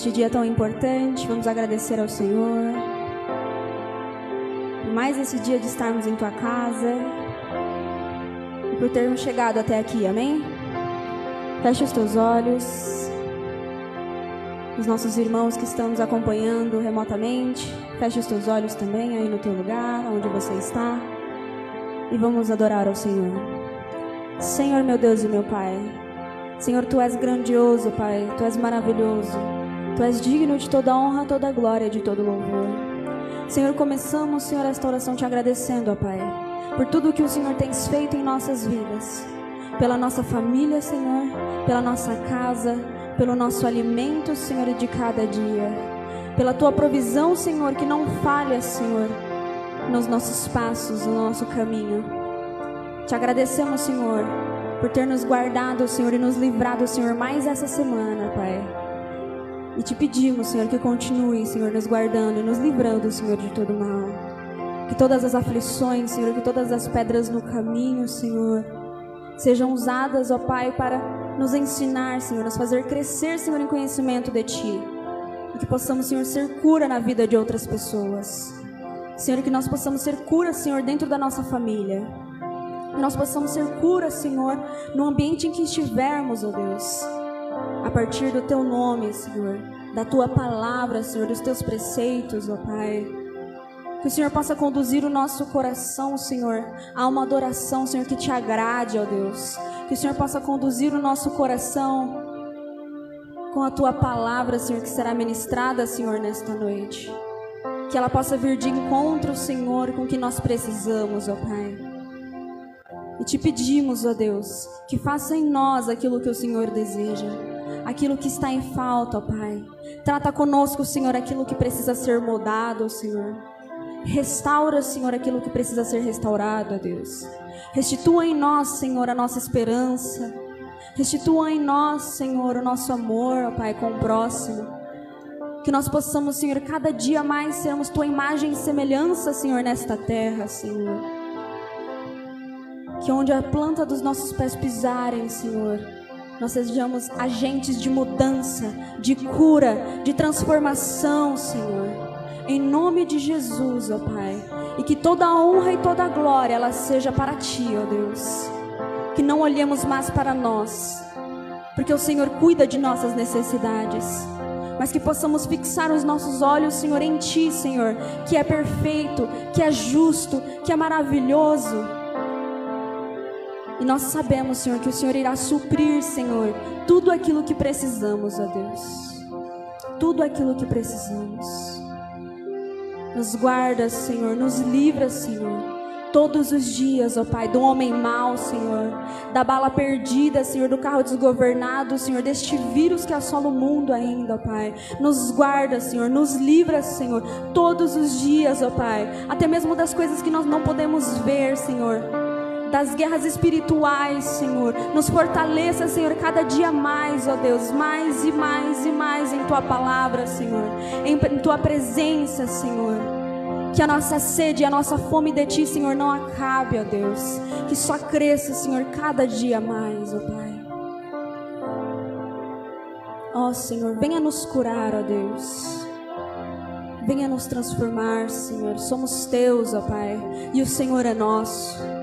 Neste dia tão importante, vamos agradecer ao Senhor por mais esse dia de estarmos em tua casa e por termos chegado até aqui, amém? Feche os teus olhos. Os nossos irmãos que estão nos acompanhando remotamente, feche os teus olhos também aí no teu lugar, onde você está, e vamos adorar ao Senhor. Senhor, meu Deus e meu Pai, Senhor, tu és grandioso, Pai, tu és maravilhoso, tu és digno de toda honra, toda glória, de todo louvor. Senhor, começamos, Senhor, esta oração te agradecendo, ó Pai, por tudo que o Senhor tens feito em nossas vidas, pela nossa família, Senhor, pela nossa casa, pelo nosso alimento, Senhor, de cada dia, pela tua provisão, Senhor, que não falha, Senhor, nos nossos passos, no nosso caminho. Te agradecemos, Senhor, por ter nos guardado, Senhor, e nos livrado, Senhor, mais essa semana, Pai. E te pedimos, Senhor, que continue, Senhor, nos guardando e nos livrando, Senhor, de todo mal. Que todas as aflições, Senhor, que todas as pedras no caminho, Senhor, sejam usadas, ó Pai, para nos ensinar, Senhor, nos fazer crescer, Senhor, em conhecimento de Ti. E que possamos, Senhor, ser cura na vida de outras pessoas. Senhor, que nós possamos ser cura, Senhor, dentro da nossa família. Que nós possamos ser cura, Senhor, no ambiente em que estivermos, ó Deus. A partir do Teu nome, Senhor, da Tua palavra, Senhor, dos Teus preceitos, ó Pai. Que o Senhor possa conduzir o nosso coração, Senhor, a uma adoração, Senhor, que te agrade, ó Deus. Que o Senhor possa conduzir o nosso coração com a tua palavra, Senhor, que será ministrada, Senhor, nesta noite. Que ela possa vir de encontro, Senhor, com o que nós precisamos, ó Pai. E te pedimos, ó Deus, que faça em nós aquilo que o Senhor deseja, aquilo que está em falta, ó Pai. Trata conosco, Senhor, aquilo que precisa ser mudado, Senhor. Restaura, Senhor, aquilo que precisa ser restaurado, ó Deus. Restitua em nós, Senhor, a nossa esperança. Restitua em nós, Senhor, o nosso amor, ó Pai, com o próximo. Que nós possamos, Senhor, cada dia mais sermos tua imagem e semelhança, Senhor, nesta terra, Senhor. Que onde a planta dos nossos pés pisarem, Senhor, nós sejamos agentes de mudança, de cura, de transformação, Senhor em nome de Jesus, ó Pai. E que toda a honra e toda a glória ela seja para ti, ó Deus. Que não olhemos mais para nós, porque o Senhor cuida de nossas necessidades. Mas que possamos fixar os nossos olhos, Senhor, em ti, Senhor, que é perfeito, que é justo, que é maravilhoso. E nós sabemos, Senhor, que o Senhor irá suprir, Senhor, tudo aquilo que precisamos, ó Deus. Tudo aquilo que precisamos. Nos guarda, Senhor, nos livra, Senhor. Todos os dias, ó Pai, do homem mau, Senhor, da bala perdida, Senhor, do carro desgovernado, Senhor, deste vírus que assola o mundo ainda, ó Pai. Nos guarda, Senhor, nos livra, Senhor, todos os dias, ó Pai, até mesmo das coisas que nós não podemos ver, Senhor das guerras espirituais, Senhor. Nos fortaleça, Senhor, cada dia mais, ó Deus, mais e mais e mais em tua palavra, Senhor, em, tua presença, Senhor. Que a nossa sede e a nossa fome de ti, Senhor, não acabe, ó Deus. Que só cresça, Senhor, cada dia mais, ó Pai. Ó Senhor, venha nos curar, ó Deus. Venha nos transformar, Senhor. Somos teus, ó Pai, e o Senhor é nosso.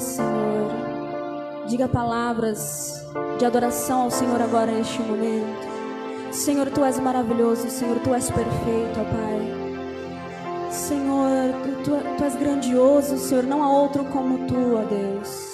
Senhor, diga palavras de adoração ao Senhor agora neste momento. Senhor, tu és maravilhoso, Senhor, tu és perfeito, ó Pai. Senhor, tu, tu, tu és grandioso, Senhor, não há outro como tu, ó Deus.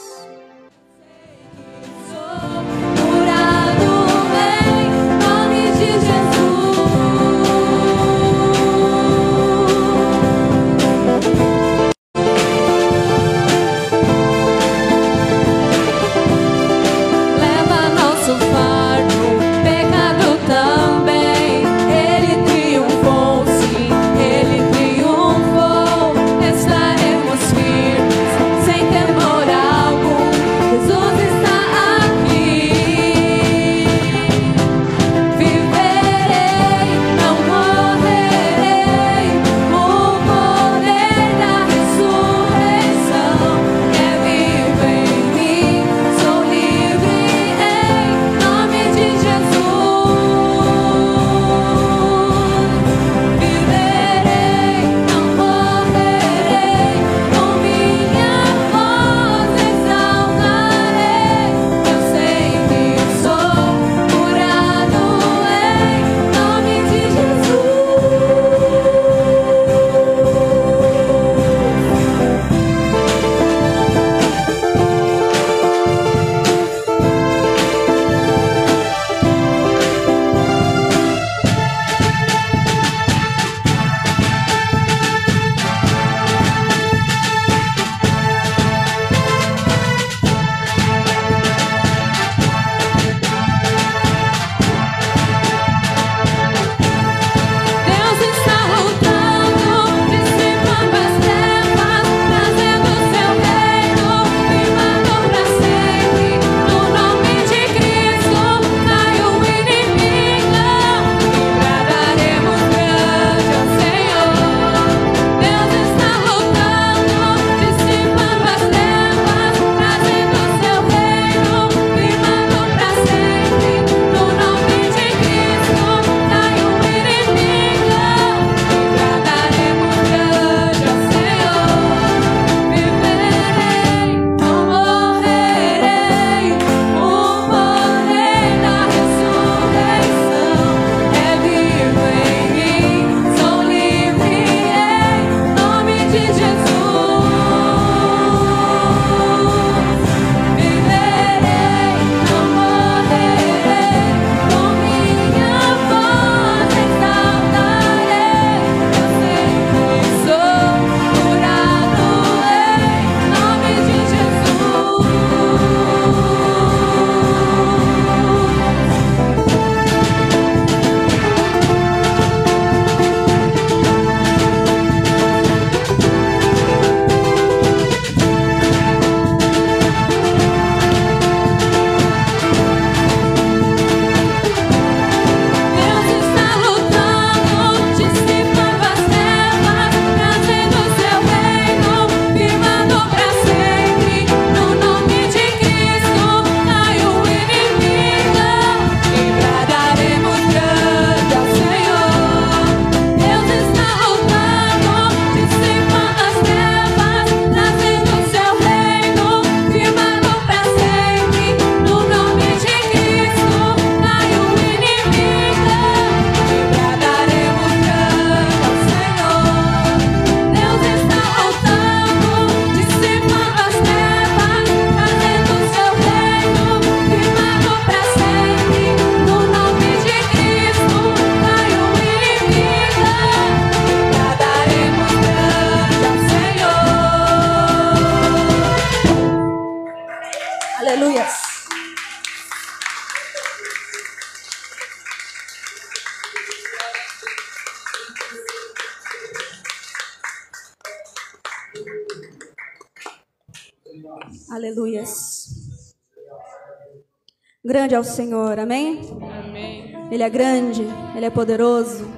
Grande é o Senhor, amém? Amém. Ele é grande, Ele é poderoso.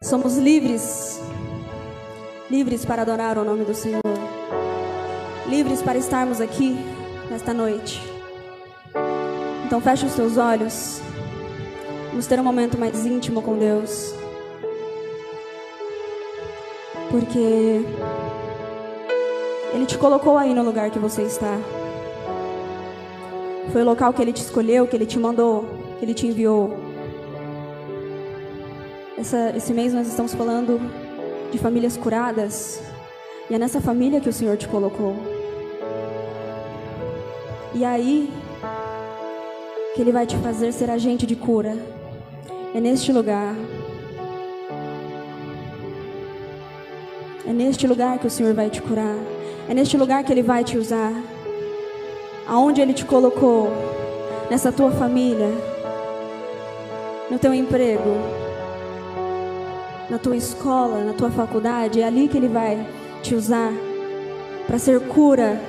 Somos livres, livres para adorar o nome do Senhor, livres para estarmos aqui nesta noite. Então feche os teus olhos, vamos ter um momento mais íntimo com Deus, porque Ele te colocou aí no lugar que você está. Foi o local que Ele te escolheu, que Ele te mandou, que Ele te enviou. Essa- esse mês nós estamos falando de famílias curadas. E é nessa família que o Senhor te colocou. E é aí que Ele vai te fazer ser agente de cura. É neste lugar. É neste lugar que o Senhor vai te curar. É neste lugar que Ele vai te usar. Aonde Ele te colocou, nessa tua família, no teu emprego, na tua escola, na tua faculdade, é ali que Ele vai te usar para ser cura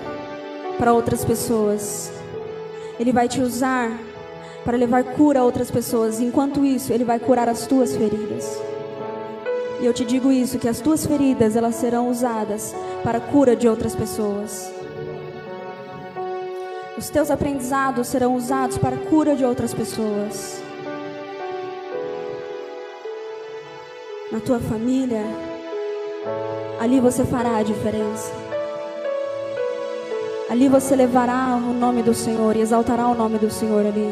para outras pessoas. Ele vai te usar para levar cura a outras pessoas. Enquanto isso, Ele vai curar as tuas feridas. E eu te digo isso, que as tuas feridas, elas serão usadas para a cura de outras pessoas. Os teus aprendizados serão usados para a cura de outras pessoas. Na tua família, ali você fará a diferença. Ali você levará o nome do Senhor e exaltará o nome do Senhor ali.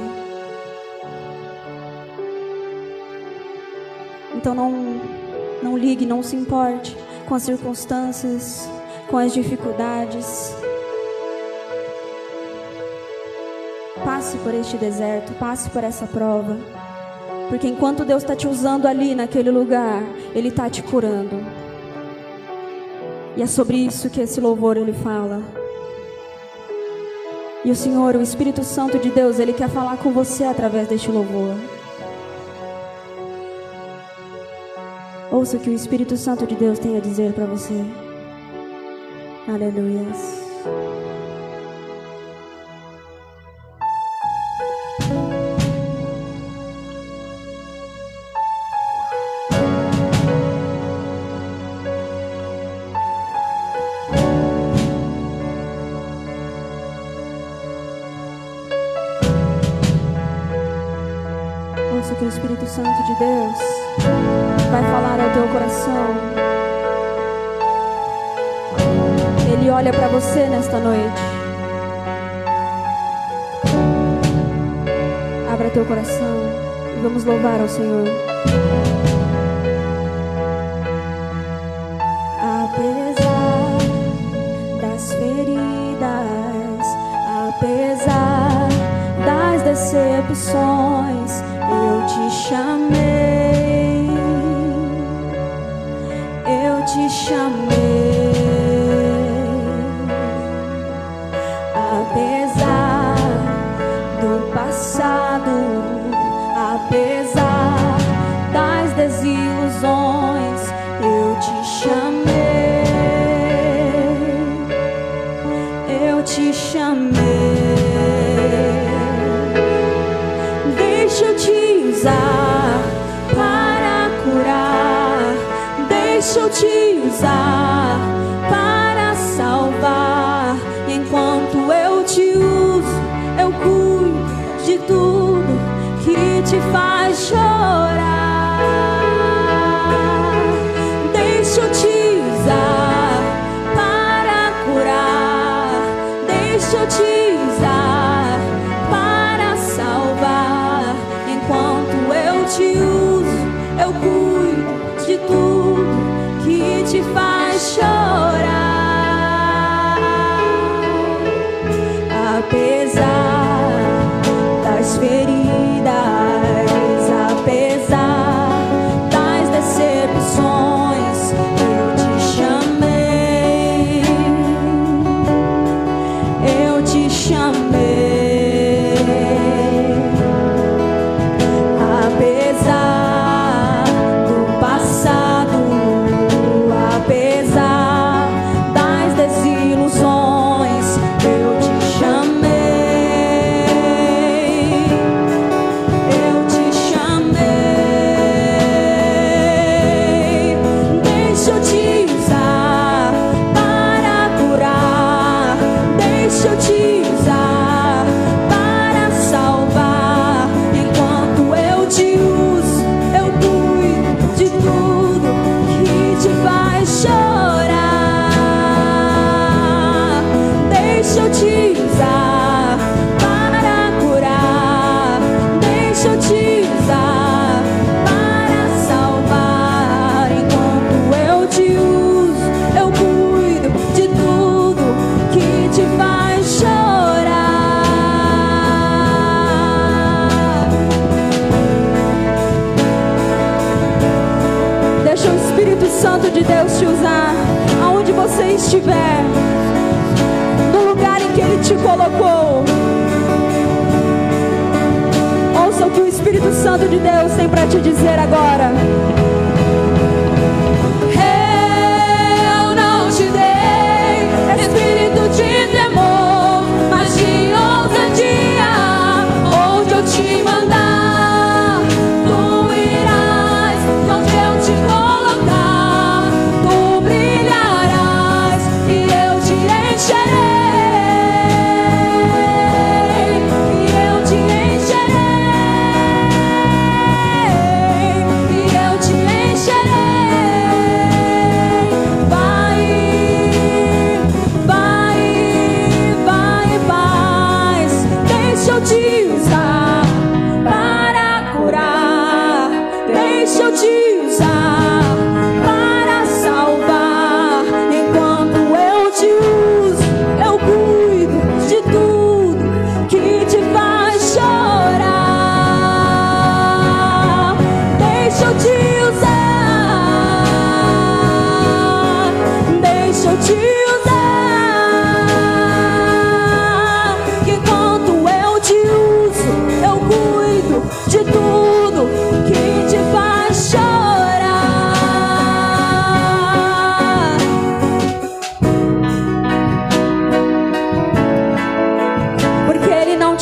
Então não, não ligue, não se importe com as circunstâncias, com as dificuldades. Passe por este deserto, passe por essa prova. Porque enquanto Deus está te usando ali naquele lugar, Ele está te curando. E é sobre isso que esse louvor ele fala. E o Senhor, o Espírito Santo de Deus, Ele quer falar com você através deste louvor. Ouça o que o Espírito Santo de Deus tem a dizer para você. Aleluias. Espírito Santo de Deus vai falar ao teu coração. Ele olha para você nesta noite. Abra teu coração e vamos louvar ao Senhor. Apesar das feridas, apesar das decepções, chamei, eu te chamei. Te faz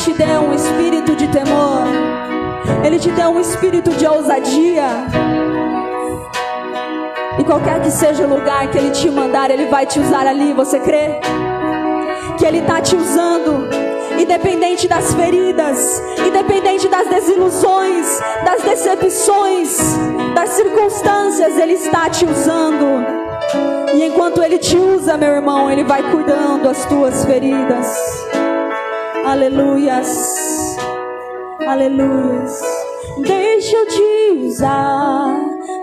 te deu um espírito de temor, Ele te deu um espírito de ousadia. E qualquer que seja o lugar que Ele te mandar, Ele vai te usar ali, você crê? Que Ele está te usando, independente das feridas, independente das desilusões, das decepções, das circunstâncias, Ele está te usando. E enquanto Ele te usa, meu irmão, Ele vai cuidando as tuas feridas. Aleluias. Aleluias. Deixa eu te usar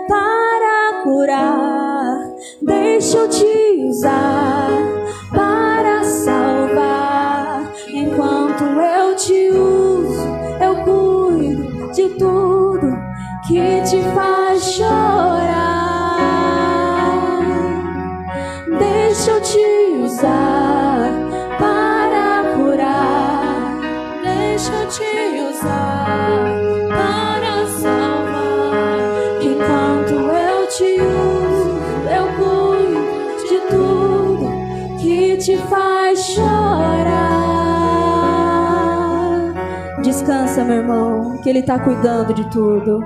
para curar. Deixa eu te usar para salvar. Enquanto eu te uso, eu cuido de tudo que te faz chorar. Ele está cuidando de tudo.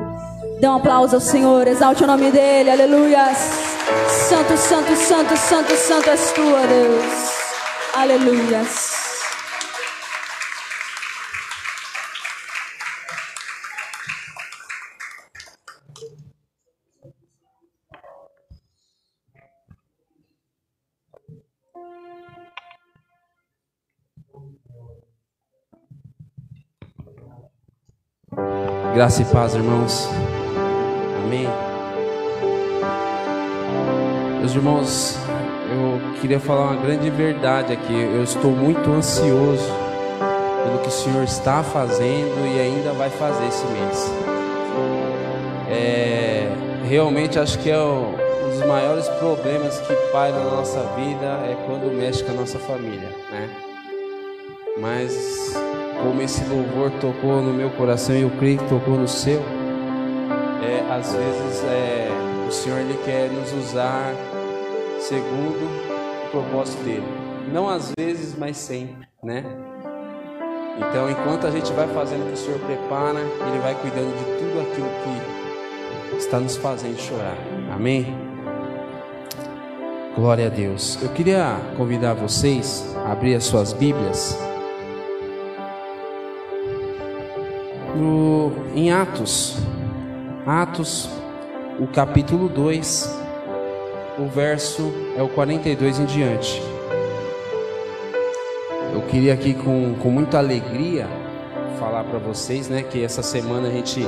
Dê um aplauso ao Senhor, exalte o nome dEle, aleluia. Santo, santo, santo, santo, santo és tu, Deus. Aleluia. Graça e paz, irmãos. Amém. Meus irmãos, eu queria falar uma grande verdade aqui. Eu estou muito ansioso pelo que o Senhor está fazendo e ainda vai fazer esse mês. É, realmente acho que é um dos maiores problemas que paira na nossa vida é quando mexe com a nossa família, né? Mas como esse louvor tocou no meu coração e eu creio que tocou no seu, é, às vezes é, o Senhor ele quer nos usar segundo o propósito dele. Não às vezes, mas sempre, né? Então, enquanto a gente vai fazendo o que o Senhor prepara, Ele vai cuidando de tudo aquilo que está nos fazendo chorar. Amém? Glória a Deus. Eu queria convidar vocês a abrir as suas Bíblias no, em Atos. Atos, o capítulo 2, o verso é o 42 em diante. Eu queria aqui com, com muita alegria falar para vocês, né, que essa semana a gente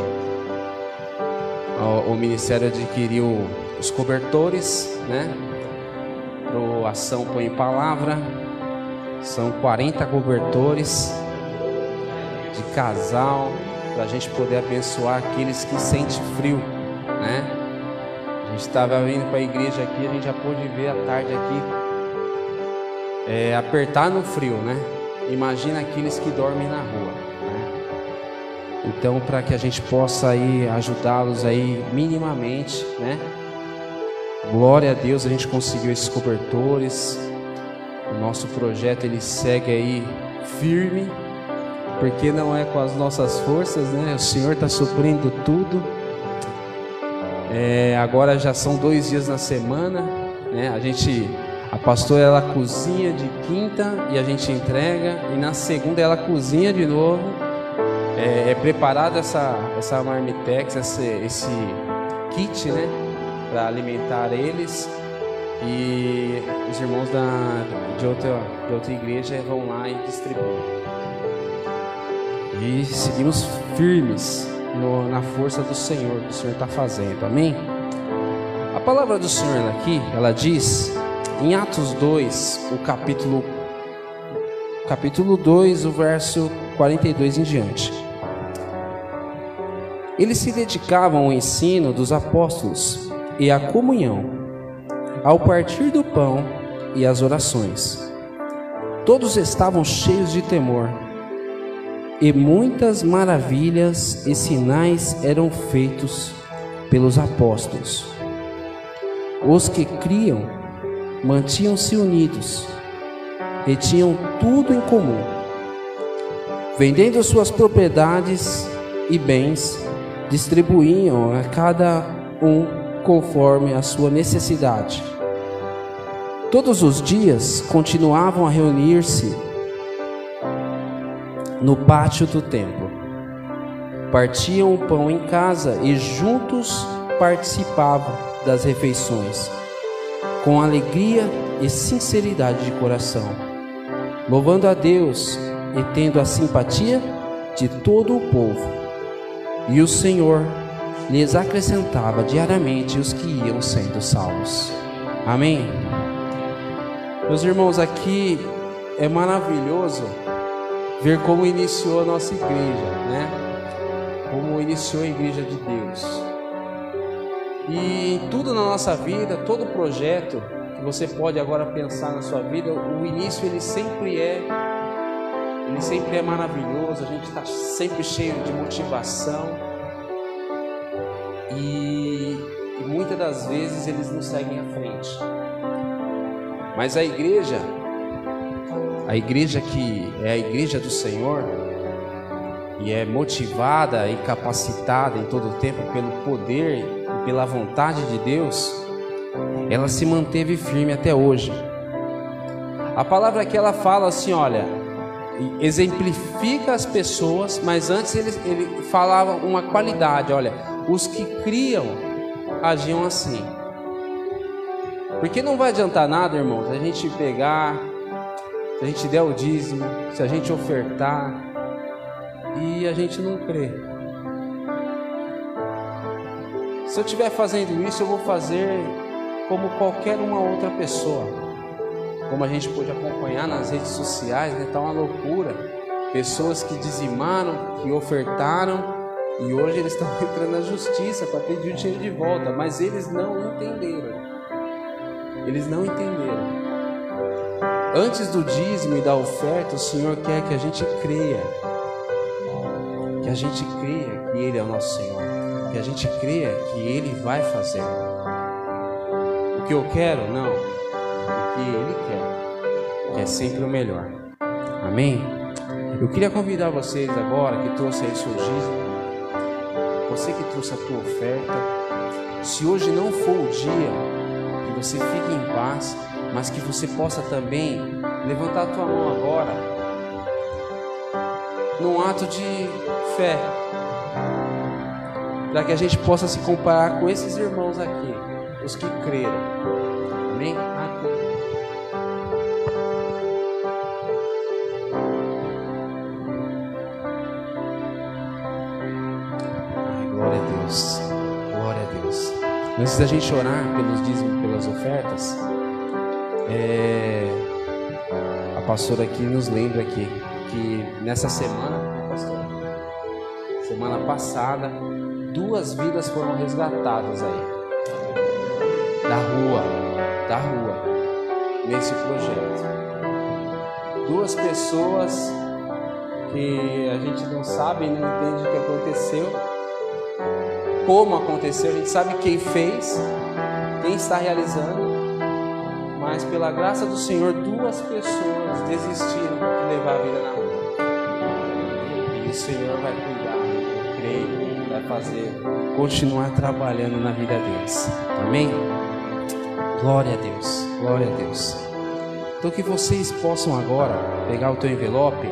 o, o ministério adquiriu os cobertores, né? Pro ação põe palavra. São 40 cobertores de casal para a gente poder abençoar aqueles que sentem frio, né? A gente estava vindo para a igreja aqui, a gente já pôde ver a tarde aqui é, apertar no frio, né? Imagina aqueles que dormem na rua. Né? Então, para que a gente possa aí ajudá-los aí minimamente, né? Glória a Deus, a gente conseguiu esses cobertores. O nosso projeto ele segue aí firme, porque não é com as nossas forças, né? O Senhor está suprindo tudo. É, agora já são dois dias na semana, né? A gente, a pastora ela cozinha de quinta e a gente entrega e na segunda ela cozinha de novo. É, é preparada essa essa marmitex, esse, esse kit, né? Para alimentar eles e os irmãos da, de, outra, de outra igreja vão lá e distribuem. E seguimos firmes no, na força do Senhor, que o Senhor está fazendo, amém? A palavra do Senhor aqui, ela diz, em Atos 2, o capítulo, capítulo 2, o verso 42 em diante. Eles se dedicavam ao ensino dos apóstolos e à comunhão, ao partir do pão e às orações. Todos estavam cheios de temor e muitas maravilhas e sinais eram feitos pelos apóstolos. Os que criam mantinham-se unidos e tinham tudo em comum. Vendendo suas propriedades e bens, distribuíam a cada um conforme a sua necessidade. Todos os dias continuavam a reunir-se no pátio do templo. Partiam o pão em casa e juntos participavam das refeições, com alegria e sinceridade de coração, louvando a Deus e tendo a simpatia de todo o povo. E o Senhor lhes acrescentava diariamente os que iam sendo salvos. Amém? Meus irmãos, aqui é maravilhoso ver como iniciou a nossa igreja, né? Como iniciou a igreja de Deus. E tudo na nossa vida, todo projeto que você pode agora pensar na sua vida, o início ele sempre é ele sempre é maravilhoso, a gente está sempre cheio de motivação. E, e muitas das vezes eles não seguem à frente. Mas a igreja, a igreja que é a igreja do Senhor e é motivada e capacitada em todo o tempo pelo poder e pela vontade de Deus, ela se manteve firme até hoje. A palavra que ela fala assim, olha, exemplifica as pessoas, mas antes ele, ele falava uma qualidade, olha, os que criam agiam assim. Porque não vai adiantar nada, irmãos, a gente pegar se a gente der o dízimo, se a gente ofertar e a gente não crê. Se eu estiver fazendo isso, eu vou fazer como qualquer uma outra pessoa. Como a gente pôde acompanhar nas redes sociais, né? Tá uma loucura. Pessoas que dizimaram, que ofertaram e hoje eles estão entrando na justiça para pedir o dinheiro de volta, mas eles não entenderam. Eles não entenderam. Antes do dízimo e da oferta, o Senhor quer que a gente creia. Que a gente creia que Ele é o nosso Senhor. Que a gente creia que Ele vai fazer. O que eu quero? Não. O que Ele quer. Que é sempre o melhor. Amém? Eu queria convidar vocês agora que trouxe aí seu dízimo. Você que trouxe a tua oferta. Se hoje não for o dia, que você fique em paz mas que você possa também levantar a tua mão agora, num ato de fé, para que a gente possa se comparar com esses irmãos aqui, os que creram. Amém? Antes da gente orar pelos dízimos, pelas ofertas, é, a pastora aqui nos lembra aqui que nessa semana, pastora, semana passada, duas vidas foram resgatadas aí. da rua, da rua, nesse projeto. Duas pessoas que a gente não sabe, não entende o que aconteceu, como aconteceu, a gente sabe quem fez, quem está realizando, mas pela graça do Senhor, duas pessoas desistiram de levar a vida na rua. E o Senhor vai cuidar, creio, vai fazer, continuar trabalhando na vida deles. Amém? Glória a Deus, glória a Deus. Então que vocês possam agora pegar o teu envelope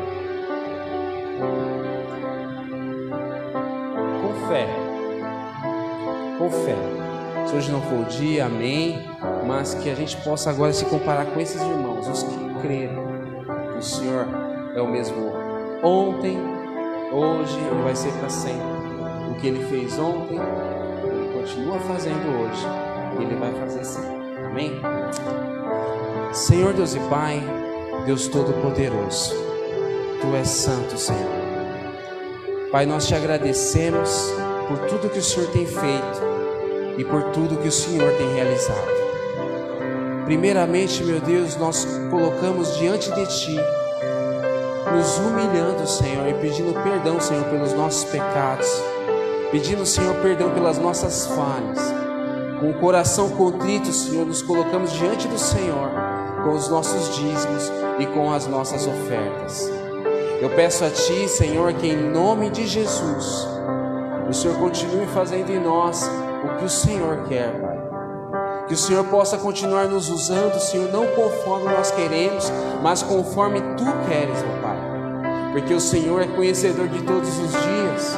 não for o dia, amém. Mas que a gente possa agora se comparar com esses irmãos, os que creram que o Senhor é o mesmo ontem, hoje e vai ser para sempre. O que ele fez ontem, ele continua fazendo hoje, ele vai fazer sempre. Amém? Senhor Deus e Pai, Deus Todo-Poderoso, Tu és santo, Senhor. Pai, nós te agradecemos por tudo que o Senhor tem feito e por tudo que o Senhor tem realizado. Primeiramente, meu Deus, nós colocamos diante de Ti, nos humilhando, Senhor, e pedindo perdão, Senhor, pelos nossos pecados, pedindo, Senhor, perdão pelas nossas falhas. Com o coração contrito, Senhor, nos colocamos diante do Senhor, com os nossos dízimos e com as nossas ofertas. Eu peço a Ti, Senhor, que em nome de Jesus, o Senhor continue fazendo em nós o que o Senhor quer, Pai. Que o Senhor possa continuar nos usando, Senhor, não conforme nós queremos, mas conforme Tu queres, meu Pai. Porque o Senhor é conhecedor de todos os dias.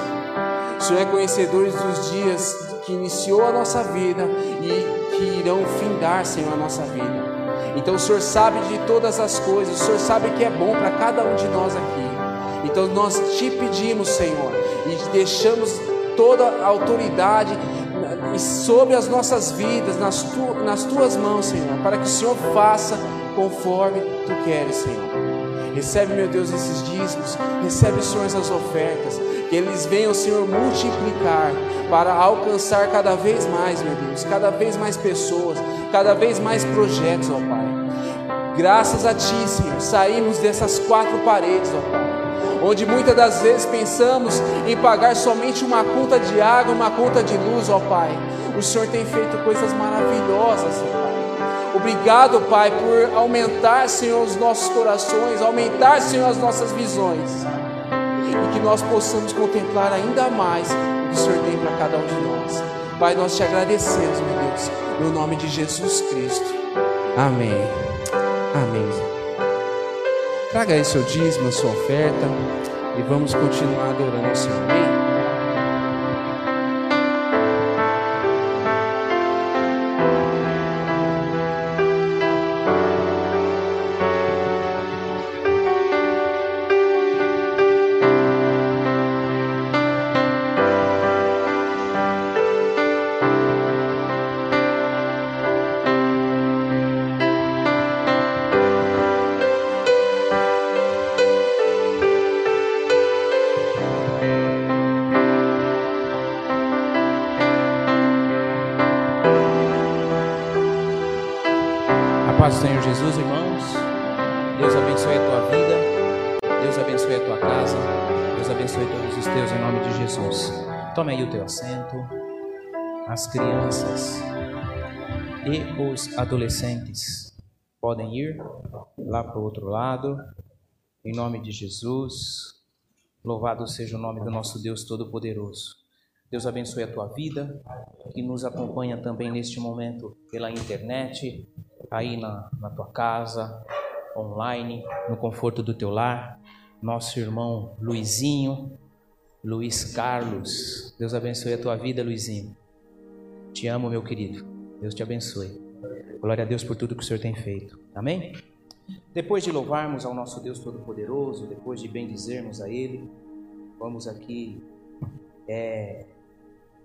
O Senhor é conhecedor dos dias que iniciou a nossa vida e que irão findar, Senhor, a nossa vida. Então o Senhor sabe de todas as coisas, o Senhor sabe que é bom para cada um de nós aqui. Então nós te pedimos, Senhor, e deixamos toda a autoridade sobre as nossas vidas, nas, tu, nas tuas mãos, Senhor, para que o Senhor faça conforme tu queres, Senhor. Recebe, meu Deus, esses dízimos, recebe, Senhor, essas ofertas, que eles venham, Senhor, multiplicar para alcançar cada vez mais, meu Deus, cada vez mais pessoas, cada vez mais projetos, ó Pai. Graças a Ti, Senhor, saímos dessas quatro paredes, ó Pai onde muitas das vezes pensamos em pagar somente uma conta de água, uma conta de luz, ó Pai. O Senhor tem feito coisas maravilhosas, ó Pai. Obrigado, Pai, por aumentar, Senhor, os nossos corações, aumentar, Senhor, as nossas visões. E que nós possamos contemplar ainda mais o que o Senhor tem para cada um de nós. Pai, nós te agradecemos, meu Deus, no nome de Jesus Cristo. Amém. Amém. Traga aí seu dízimo, sua oferta e vamos continuar adorando o Senhor. Amém? Teus em nome de Jesus. Tome aí o teu assento. As crianças e os adolescentes podem ir lá para o outro lado. Em nome de Jesus. Louvado seja o nome do nosso Deus Todo-Poderoso. Deus abençoe a tua vida, que nos acompanha também neste momento pela internet, aí na, na tua casa, online, no conforto do teu lar. Nosso irmão Luizinho, Luiz Carlos. Deus abençoe a tua vida, Luizinho. Te amo, meu querido. Deus te abençoe. Glória a Deus por tudo que o Senhor tem feito. Amém? Depois de louvarmos ao nosso Deus Todo-Poderoso, depois de bendizermos a Ele, vamos aqui é,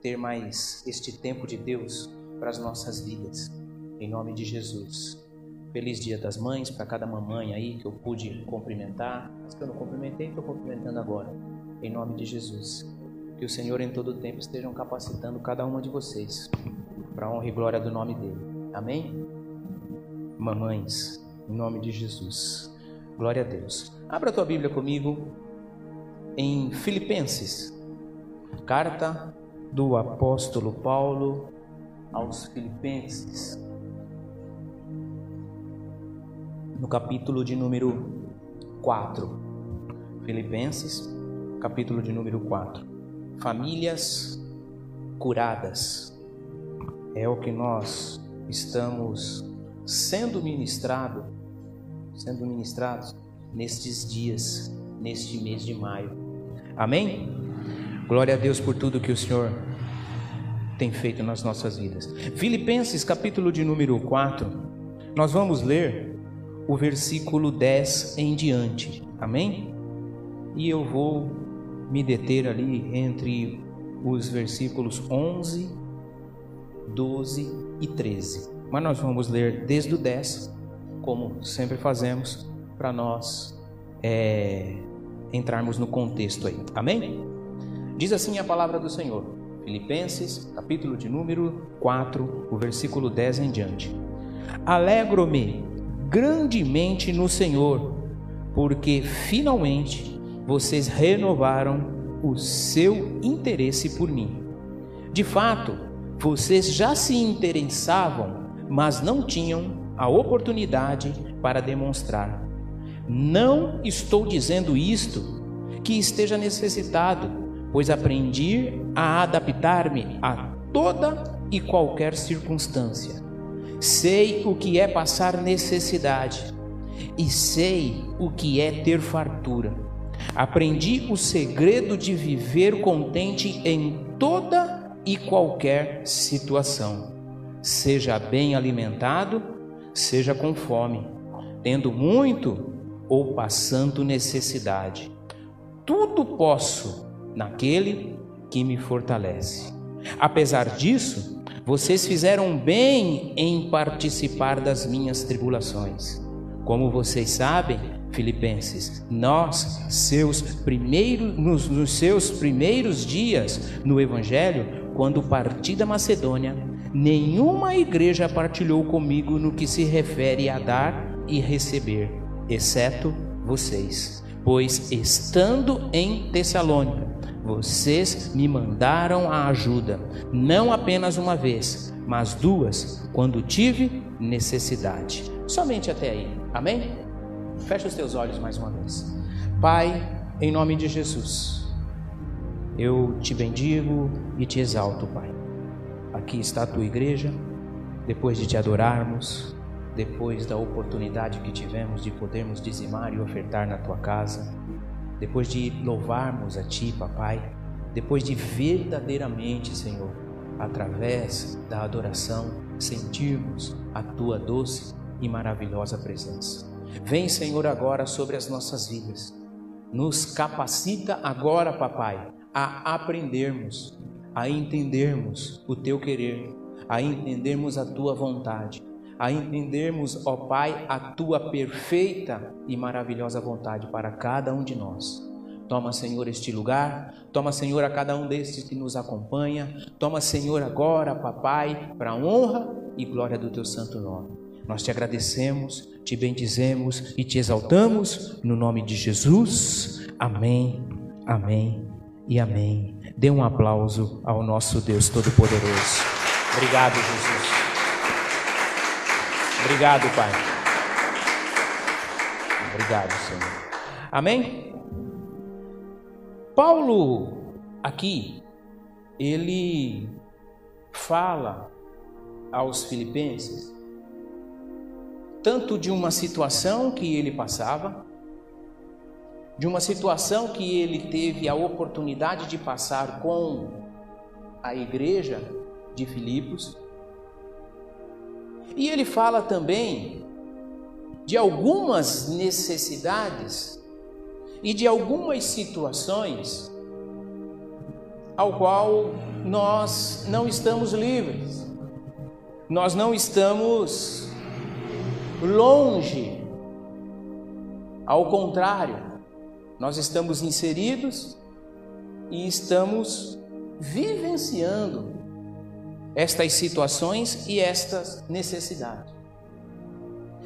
ter mais este tempo de Deus para as nossas vidas, em nome de Jesus. Feliz Dia das Mães para cada mamãe aí que eu pude cumprimentar, as que eu não cumprimentei, estou cumprimentando agora, em nome de Jesus. Que o Senhor em todo o tempo estejam capacitando cada uma de vocês para honra e glória do nome dEle. Amém? Mamães, em nome de Jesus. Glória a Deus. Abra a tua Bíblia comigo em Filipenses, carta do apóstolo Paulo aos Filipenses, no capítulo de número 4. Filipenses, capítulo de número 4. Famílias curadas. É o que nós estamos sendo ministrado, sendo ministrados nestes dias, neste mês de maio. Amém? Glória a Deus por tudo que o Senhor tem feito nas nossas vidas. Filipenses, capítulo de número 4, nós vamos ler o versículo 10 em diante. Amém? E eu vou me deter ali entre os versículos 11, 12 e 13. Mas nós vamos ler desde o 10, como sempre fazemos, para nós é, entrarmos no contexto aí. Amém? Diz assim a palavra do Senhor. Filipenses, capítulo de número 4, o versículo 10 em diante. Alegro-me grandemente no Senhor, porque finalmente vocês renovaram o seu interesse por mim. De fato, vocês já se interessavam, mas não tinham a oportunidade para demonstrar. Não estou dizendo isto que esteja necessitado, pois aprendi a adaptar-me a toda e qualquer circunstância. Sei o que é passar necessidade e sei o que é ter fartura. Aprendi o segredo de viver contente em toda e qualquer situação, seja bem alimentado, seja com fome, tendo muito ou passando necessidade. Tudo posso naquele que me fortalece. Apesar disso, vocês fizeram bem em participar das minhas tribulações. Como vocês sabem, Filipenses, nós, seus primeiros, nos, nos seus primeiros dias no Evangelho, quando parti da Macedônia, nenhuma igreja partilhou comigo no que se refere a dar e receber, exceto vocês. Pois estando em Tessalônica, vocês me mandaram a ajuda, não apenas uma vez, mas duas, quando tive necessidade. Somente até aí. Amém? Feche os teus olhos mais uma vez. Pai, em nome de Jesus, eu te bendigo e te exalto, Pai. Aqui está a tua igreja, depois de te adorarmos, depois da oportunidade que tivemos de podermos dizimar e ofertar na tua casa, depois de louvarmos a ti, papai, depois de verdadeiramente, Senhor, através da adoração, sentirmos a tua doce e maravilhosa presença. Vem, Senhor, agora sobre as nossas vidas. Nos capacita agora, papai, a aprendermos, a entendermos o teu querer, a entendermos a tua vontade, a entendermos, ó Pai, a tua perfeita e maravilhosa vontade para cada um de nós. Toma, Senhor, este lugar, toma, Senhor, a cada um destes que nos acompanha, toma, Senhor, agora, papai, para a honra e glória do teu santo nome. Nós te agradecemos, te bendizemos e te exaltamos no nome de Jesus. Amém, amém e amém. Dê um aplauso ao nosso Deus Todo-Poderoso. Obrigado, Jesus. Obrigado, Pai. Obrigado, Senhor. Amém? Paulo, aqui, ele fala aos Filipenses tanto de uma situação que ele passava, de uma situação que ele teve a oportunidade de passar com a igreja de Filipos, e ele fala também de algumas necessidades e de algumas situações ao qual nós não estamos livres. Nós não estamos longe. Ao contrário, nós estamos inseridos e estamos vivenciando estas situações e estas necessidades.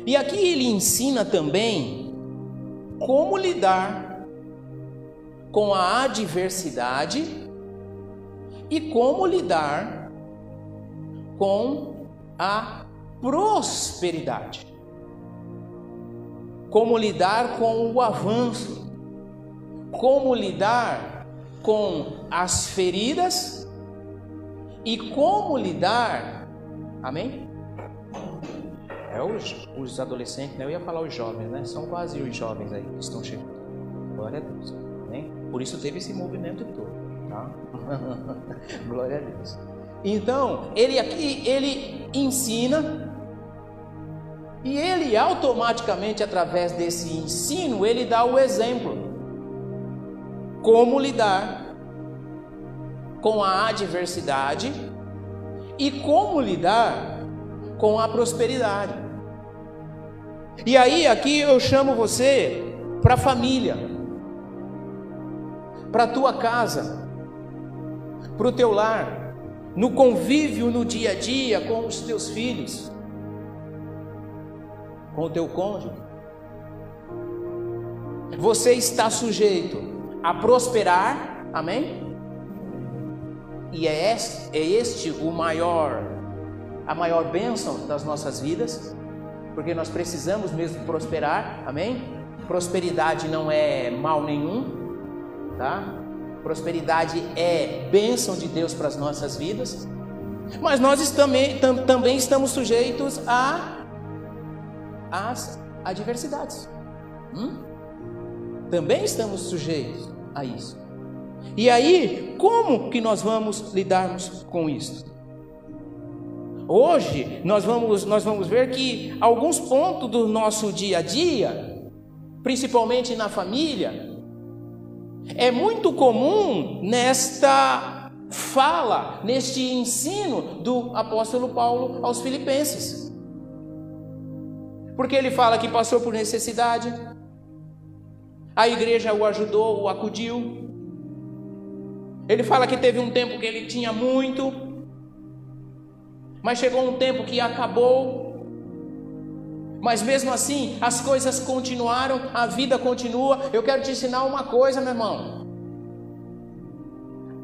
E aqui ele ensina também como lidar com a adversidade e como lidar com a prosperidade. Como lidar com o avanço, como lidar com as feridas e como lidar, amém? É os, os adolescentes, né? eu ia falar os jovens, né? São quase os jovens aí que estão chegando. Glória a Deus, amém? Por isso teve esse movimento todo, tá? Glória a Deus. Então, ele aqui, ele ensina e ele automaticamente, através desse ensino, ele dá o exemplo. Como lidar com a adversidade e como lidar com a prosperidade. E aí, aqui eu chamo você para a família, para a tua casa, para o teu lar, no convívio no dia a dia com os teus filhos, com o teu cônjuge. Você está sujeito a prosperar, amém? E é este, é este o maior, a maior bênção das nossas vidas, porque nós precisamos mesmo prosperar, amém? Prosperidade não é mal nenhum, tá? Prosperidade é bênção de Deus para as nossas vidas, mas nós também, tam, também estamos sujeitos a as adversidades. Hum? Também estamos sujeitos a isso. E aí, como que nós vamos lidarmos com isso? Hoje nós vamos, nós vamos ver que alguns pontos do nosso dia a dia, principalmente na família, é muito comum nesta fala, neste ensino do apóstolo Paulo aos Filipenses. Porque ele fala que passou por necessidade, a igreja o ajudou, o acudiu. Ele fala que teve um tempo que ele tinha muito, mas chegou um tempo que acabou. Mas mesmo assim, as coisas continuaram, a vida continua. Eu quero te ensinar uma coisa, meu irmão.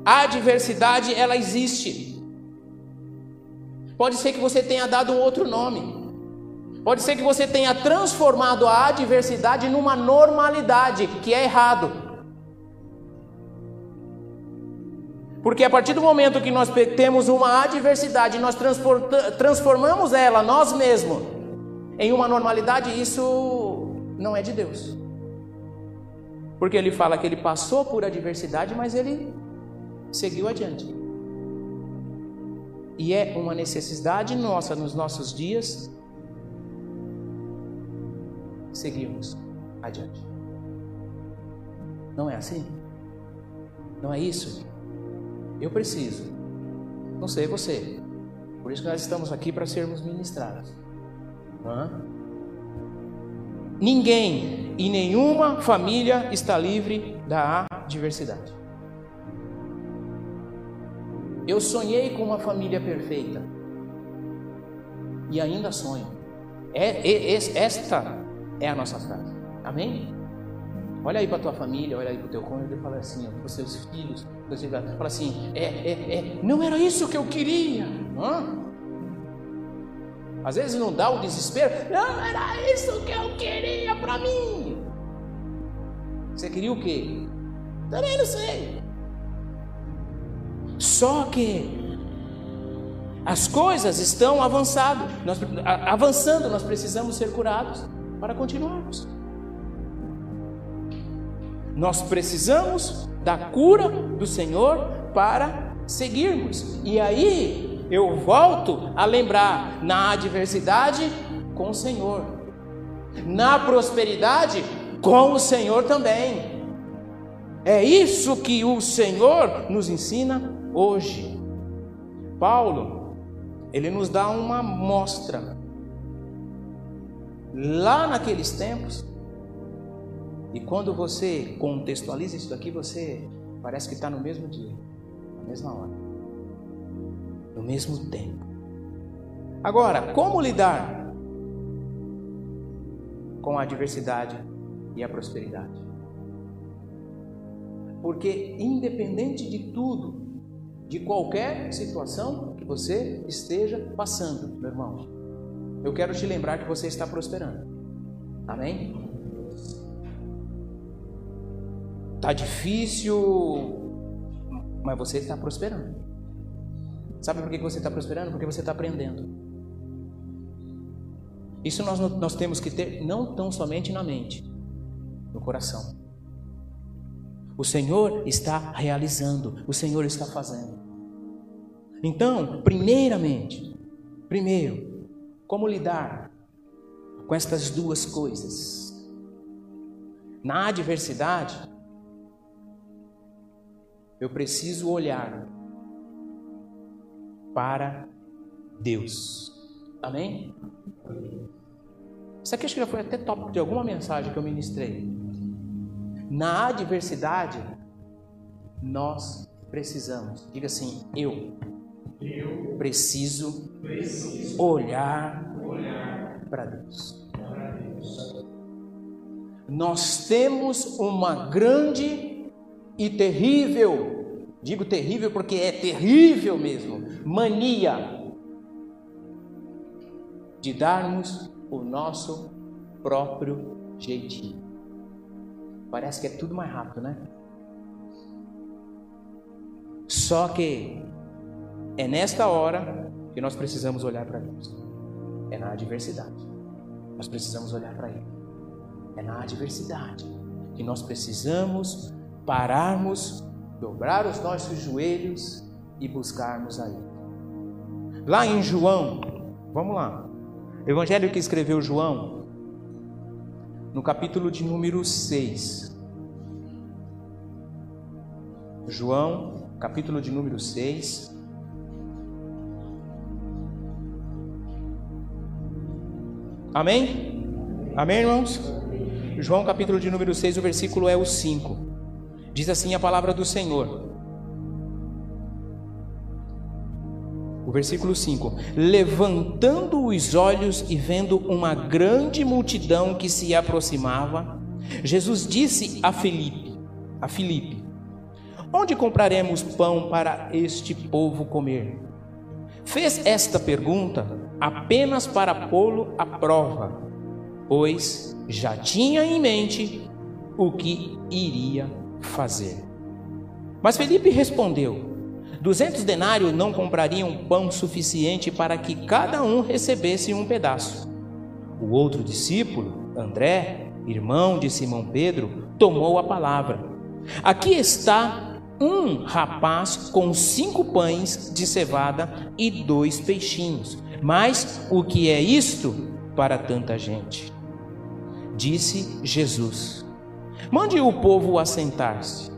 A adversidade, ela existe. Pode ser que você tenha dado um outro nome. Pode ser que você tenha transformado a adversidade numa normalidade, que é errado. Porque a partir do momento que nós temos uma adversidade, nós transformamos ela, nós mesmos, em uma normalidade, isso não é de Deus. Porque ele fala que ele passou por adversidade, mas ele seguiu adiante. E é uma necessidade nossa nos nossos dias seguirmos adiante. Não é assim? Não é isso? Eu preciso. Não sei você. Por isso que nós estamos aqui para sermos ministrados. Hã? Ninguém e nenhuma família está livre da adversidade. Eu sonhei com uma família perfeita. E ainda sonho. É, é, é esta é a nossa frase. Amém? Olha aí para tua família, olha aí para o teu cônjuge e fala assim, para os seus filhos, você fala assim, é, é, é, não era isso que eu queria. Hã? Às vezes não dá o desespero, não era isso que eu queria para mim. Você queria o quê? Também não sei. Só que as coisas estão avançando, nós, avançando, nós precisamos ser curados para continuarmos. Nós precisamos da cura do Senhor para seguirmos. E aí eu volto a lembrar na adversidade com o Senhor, na prosperidade com o Senhor também. É isso que o Senhor nos ensina hoje. Paulo, ele nos dá uma mostra lá naqueles tempos. E quando você contextualiza isso aqui, você parece que está no mesmo dia, na mesma hora. no mesmo tempo. Agora, como lidar com a adversidade e a prosperidade? Porque, independente de tudo, de qualquer situação que você esteja passando, meu irmão, eu quero te lembrar que você está prosperando. Amém? Tá difícil, mas você está prosperando. Sabe por que você está prosperando? Porque você está aprendendo. Isso nós, nós temos que ter não tão somente na mente, no coração. O Senhor está realizando, o Senhor está fazendo. Então, primeiramente, primeiro, como lidar com estas duas coisas? Na adversidade, eu preciso olhar para Deus. Amém? Isso aqui acho que já foi até tópico de alguma mensagem que eu ministrei. Na adversidade, nós precisamos. Diga assim: eu, eu preciso, olhar, para. Deus. Nós temos uma grande e terrível, digo terrível porque é terrível mesmo, mania de darmos o nosso próprio jeitinho. Parece que é tudo mais rápido, né? Só que é nesta hora que nós precisamos olhar para Deus. É na adversidade. Nós precisamos olhar para Ele. É na adversidade que nós precisamos pararmos, dobrar os nossos joelhos e buscarmos a Ele. Lá em João, vamos lá. Evangelho que escreveu João, no capítulo de número 6. João, capítulo de número 6. Amém? Amém, irmãos? João, capítulo de número 6, o versículo é o 5. Diz assim a palavra do Senhor. O versículo 5: Levantando os olhos e vendo uma grande multidão que se aproximava, Jesus disse a Felipe: a Filipe: Onde compraremos pão para este povo comer? Fez esta pergunta apenas para pô-lo à prova, pois já tinha em mente o que iria fazer. Mas Felipe respondeu: Duzentos denários não comprariam pão suficiente para que cada um recebesse um pedaço. O outro discípulo, André, irmão de Simão Pedro, tomou a palavra. Aqui está um rapaz com cinco pães de cevada e dois peixinhos. Mas o que é isto para tanta gente? Disse Jesus: Mande o povo assentar-se.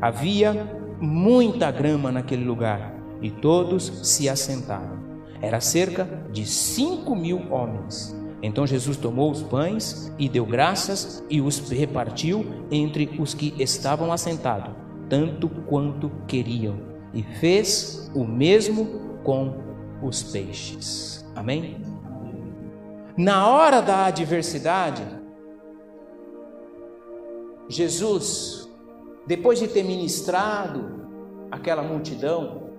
Havia muita grama naquele lugar e todos se assentaram. Era cerca de cinco mil homens. Então Jesus tomou os pães e deu graças e os repartiu entre os que estavam assentados, tanto quanto queriam, e fez o mesmo com os peixes. Amém? Na hora da adversidade, Jesus depois de ter ministrado aquela multidão,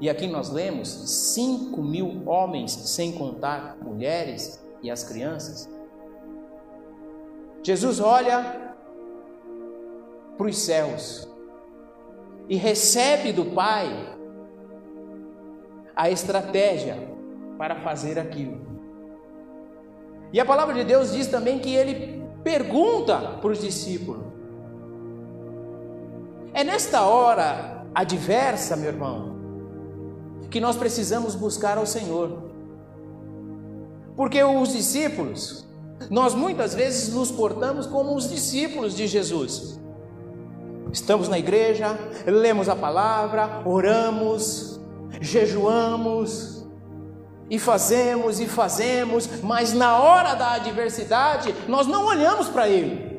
e aqui nós lemos cinco mil homens, sem contar mulheres e as crianças, Jesus olha para os céus e recebe do Pai a estratégia para fazer aquilo. E a palavra de Deus diz também que ele pergunta para os discípulos: é nesta hora adversa, meu irmão, que nós precisamos buscar ao Senhor. Porque os discípulos, nós muitas vezes nos portamos como os discípulos de Jesus. Estamos na igreja, lemos a palavra, oramos, jejuamos, e fazemos e fazemos, mas na hora da adversidade nós não olhamos para Ele.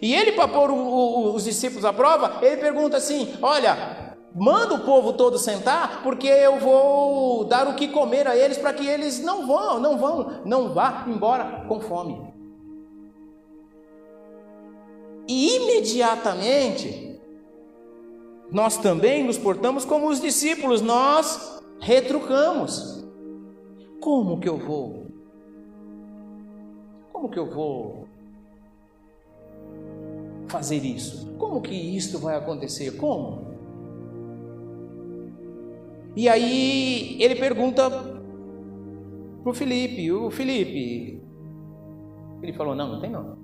E ele, para pôr o, o, os discípulos à prova, ele pergunta assim: Olha, manda o povo todo sentar, porque eu vou dar o que comer a eles para que eles não vão, não vão, não vá embora com fome. E imediatamente nós também nos portamos como os discípulos, nós retrucamos. Como que eu vou? Como que eu vou fazer isso? Como que isto vai acontecer? Como? E aí ele pergunta para o Felipe, o Felipe, ele falou, não, não tem não.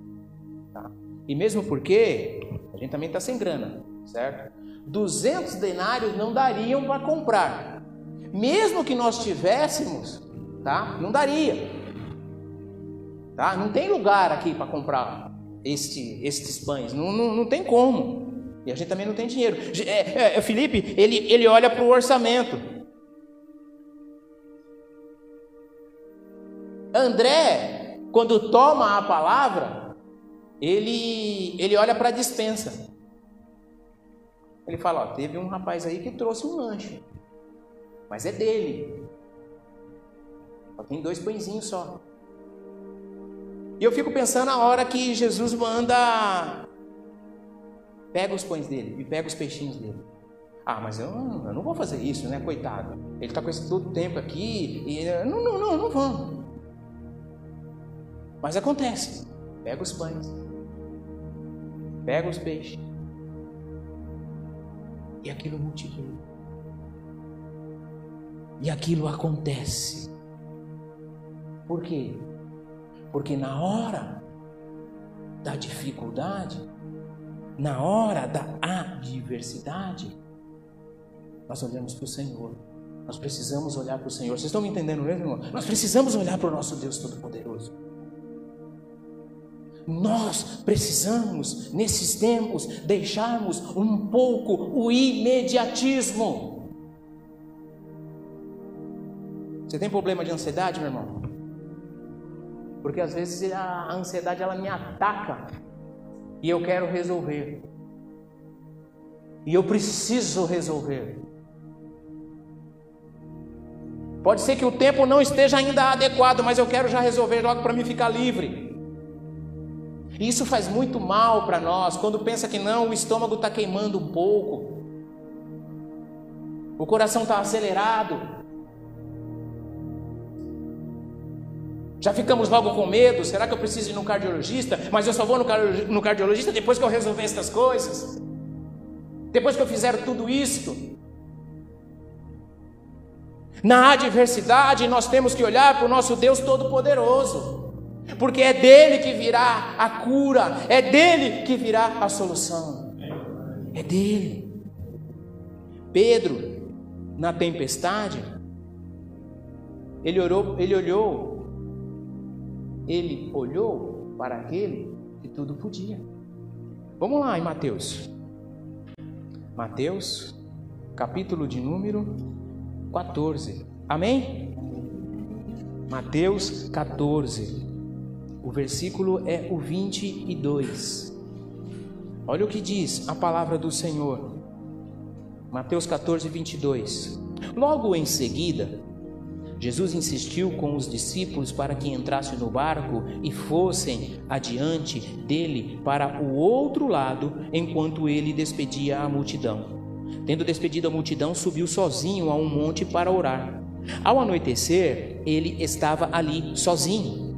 Tá? E mesmo porque a gente também está sem grana, certo? 200 denários não dariam para comprar. Mesmo que nós tivéssemos, tá? Não daria. Tá? Não tem lugar aqui para comprar este, estes pães, não, não, não tem como. E a gente também não tem dinheiro. É, é, Felipe, ele, ele olha para o orçamento. André, quando toma a palavra, ele, ele olha para a dispensa. Ele fala: ó, teve um rapaz aí que trouxe um lanche, mas é dele. Só tem dois pãezinhos só. E eu fico pensando na hora que Jesus manda Pega os pães dele e pega os peixinhos dele. Ah, mas eu, eu não vou fazer isso, né? Coitado. Ele está com esse todo tempo aqui e não, não, não, não vamos. Mas acontece. Pega os pães, pega os peixes e aquilo multiplica. E aquilo acontece. Por quê? Porque na hora da dificuldade, na hora da adversidade, nós olhamos para o Senhor. Nós precisamos olhar para o Senhor. Vocês estão me entendendo mesmo, irmão? Nós precisamos olhar para o nosso Deus Todo-Poderoso. Nós precisamos, nesses tempos, deixarmos um pouco o imediatismo. Você tem problema de ansiedade, meu irmão? Porque às vezes a ansiedade ela me ataca e eu quero resolver. E eu preciso resolver. Pode ser que o tempo não esteja ainda adequado, mas eu quero já resolver logo para me ficar livre. E isso faz muito mal para nós, quando pensa que não, o estômago está queimando um pouco, o coração está acelerado, Já ficamos logo com medo. Será que eu preciso ir no cardiologista? Mas eu só vou no cardiologista depois que eu resolver essas coisas. Depois que eu fizer tudo isto. Na adversidade, nós temos que olhar para o nosso Deus Todo-Poderoso, porque é dele que virá a cura, é dele que virá a solução, é dele. Pedro, na tempestade, ele, orou, ele olhou ele olhou para aquele que tudo podia. Vamos lá em Mateus. Mateus, capítulo de número 14. Amém? Mateus 14. O versículo é o 22. Olha o que diz a palavra do Senhor. Mateus 14, 22. Logo em seguida, Jesus insistiu com os discípulos para que entrassem no barco e fossem adiante dele para o outro lado, enquanto ele despedia a multidão. Tendo despedido a multidão, subiu sozinho a um monte para orar. Ao anoitecer, ele estava ali sozinho,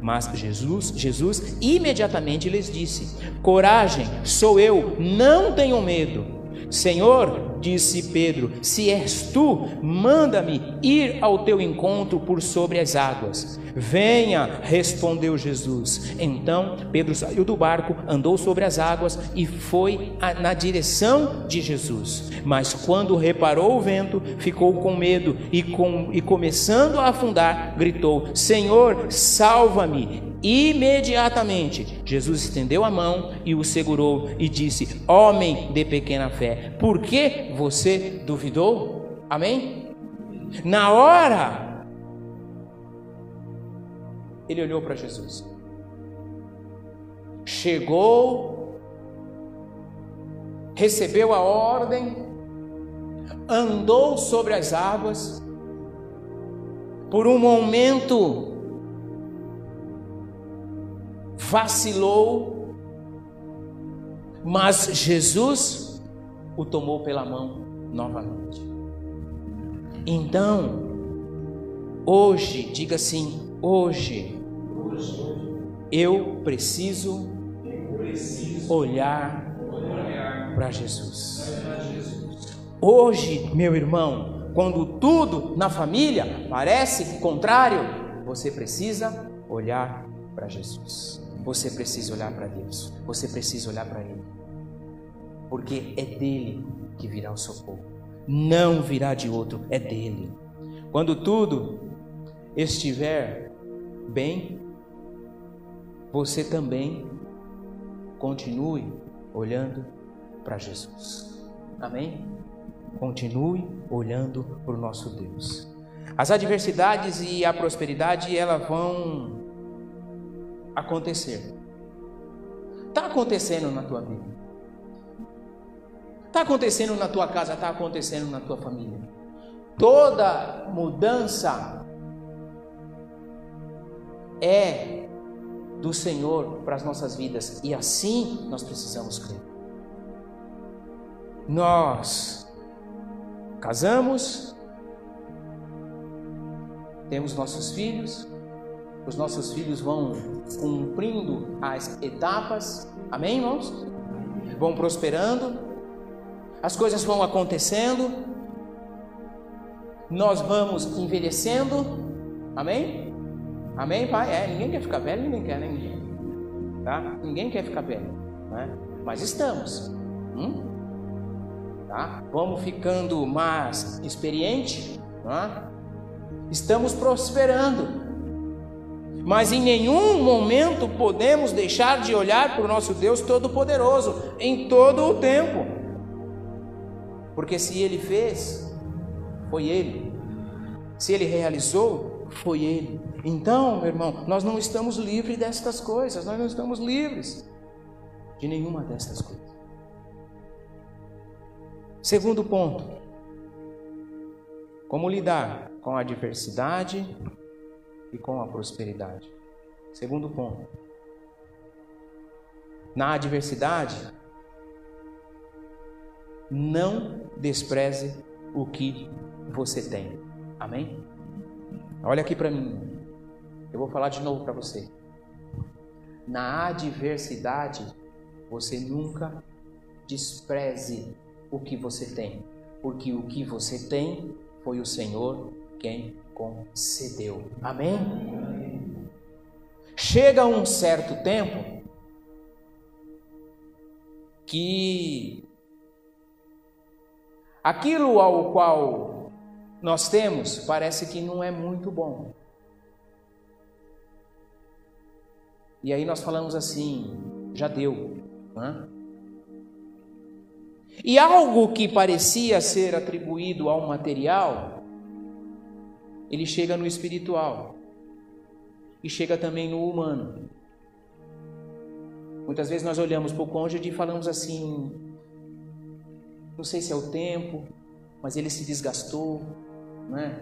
Mas Jesus, Jesus imediatamente lhes disse: Coragem, sou eu, não tenham medo. Senhor, disse Pedro: Se és tu, manda-me ir ao teu encontro por sobre as águas. Venha, respondeu Jesus. Então Pedro saiu do barco, andou sobre as águas e foi na direção de Jesus. Mas quando reparou o vento, ficou com medo e, com, e começando a afundar, gritou: Senhor, salva-me! Imediatamente, Jesus estendeu a mão e o segurou e disse: Homem de pequena fé, por que você duvidou? Amém? Na hora, ele olhou para Jesus, chegou, recebeu a ordem, andou sobre as águas, por um momento vacilou, mas Jesus o tomou pela mão novamente. Então, hoje, diga assim: hoje, eu preciso olhar para Jesus. Hoje, meu irmão, quando tudo na família parece contrário, você precisa olhar para Jesus. Você precisa olhar para Deus. Você precisa olhar para Ele. Porque é dele que virá o socorro. Não virá de outro, é dele. Quando tudo estiver bem, você também continue olhando para Jesus. Amém? Continue olhando para o nosso Deus. As adversidades e a prosperidade, elas vão acontecer. Está acontecendo na tua vida. Está acontecendo na tua casa, está acontecendo na tua família. Toda mudança é do Senhor para as nossas vidas e assim nós precisamos crer. Nós casamos, temos nossos filhos, os nossos filhos vão cumprindo as etapas, amém, irmãos? Vão prosperando, as coisas vão acontecendo, nós vamos envelhecendo, amém? Amém, pai? É, ninguém quer ficar velho, ninguém quer, né? Ninguém, tá? Ninguém quer ficar velho, né? Mas estamos, hum? tá? Vamos ficando mais experiente, tá? Estamos prosperando. Mas em nenhum momento podemos deixar de olhar para o nosso Deus Todo-Poderoso em todo o tempo. Porque se Ele fez, foi Ele. Se Ele realizou, foi Ele. Então, meu irmão, nós não estamos livres destas coisas, nós não estamos livres de nenhuma destas coisas. Segundo ponto: como lidar com a adversidade e com a prosperidade. Segundo ponto. Na adversidade, não despreze o que você tem. Amém? Olha aqui para mim. Eu vou falar de novo para você. Na adversidade, você nunca despreze o que você tem, porque o que você tem foi o Senhor quem concedeu. Amém? Chega um certo tempo que aquilo ao qual nós temos parece que não é muito bom. E aí nós falamos assim, já deu. Né? E algo que parecia ser atribuído ao material ele chega no espiritual e chega também no humano. Muitas vezes nós olhamos para o cônjuge e falamos assim: não sei se é o tempo, mas ele se desgastou, não é?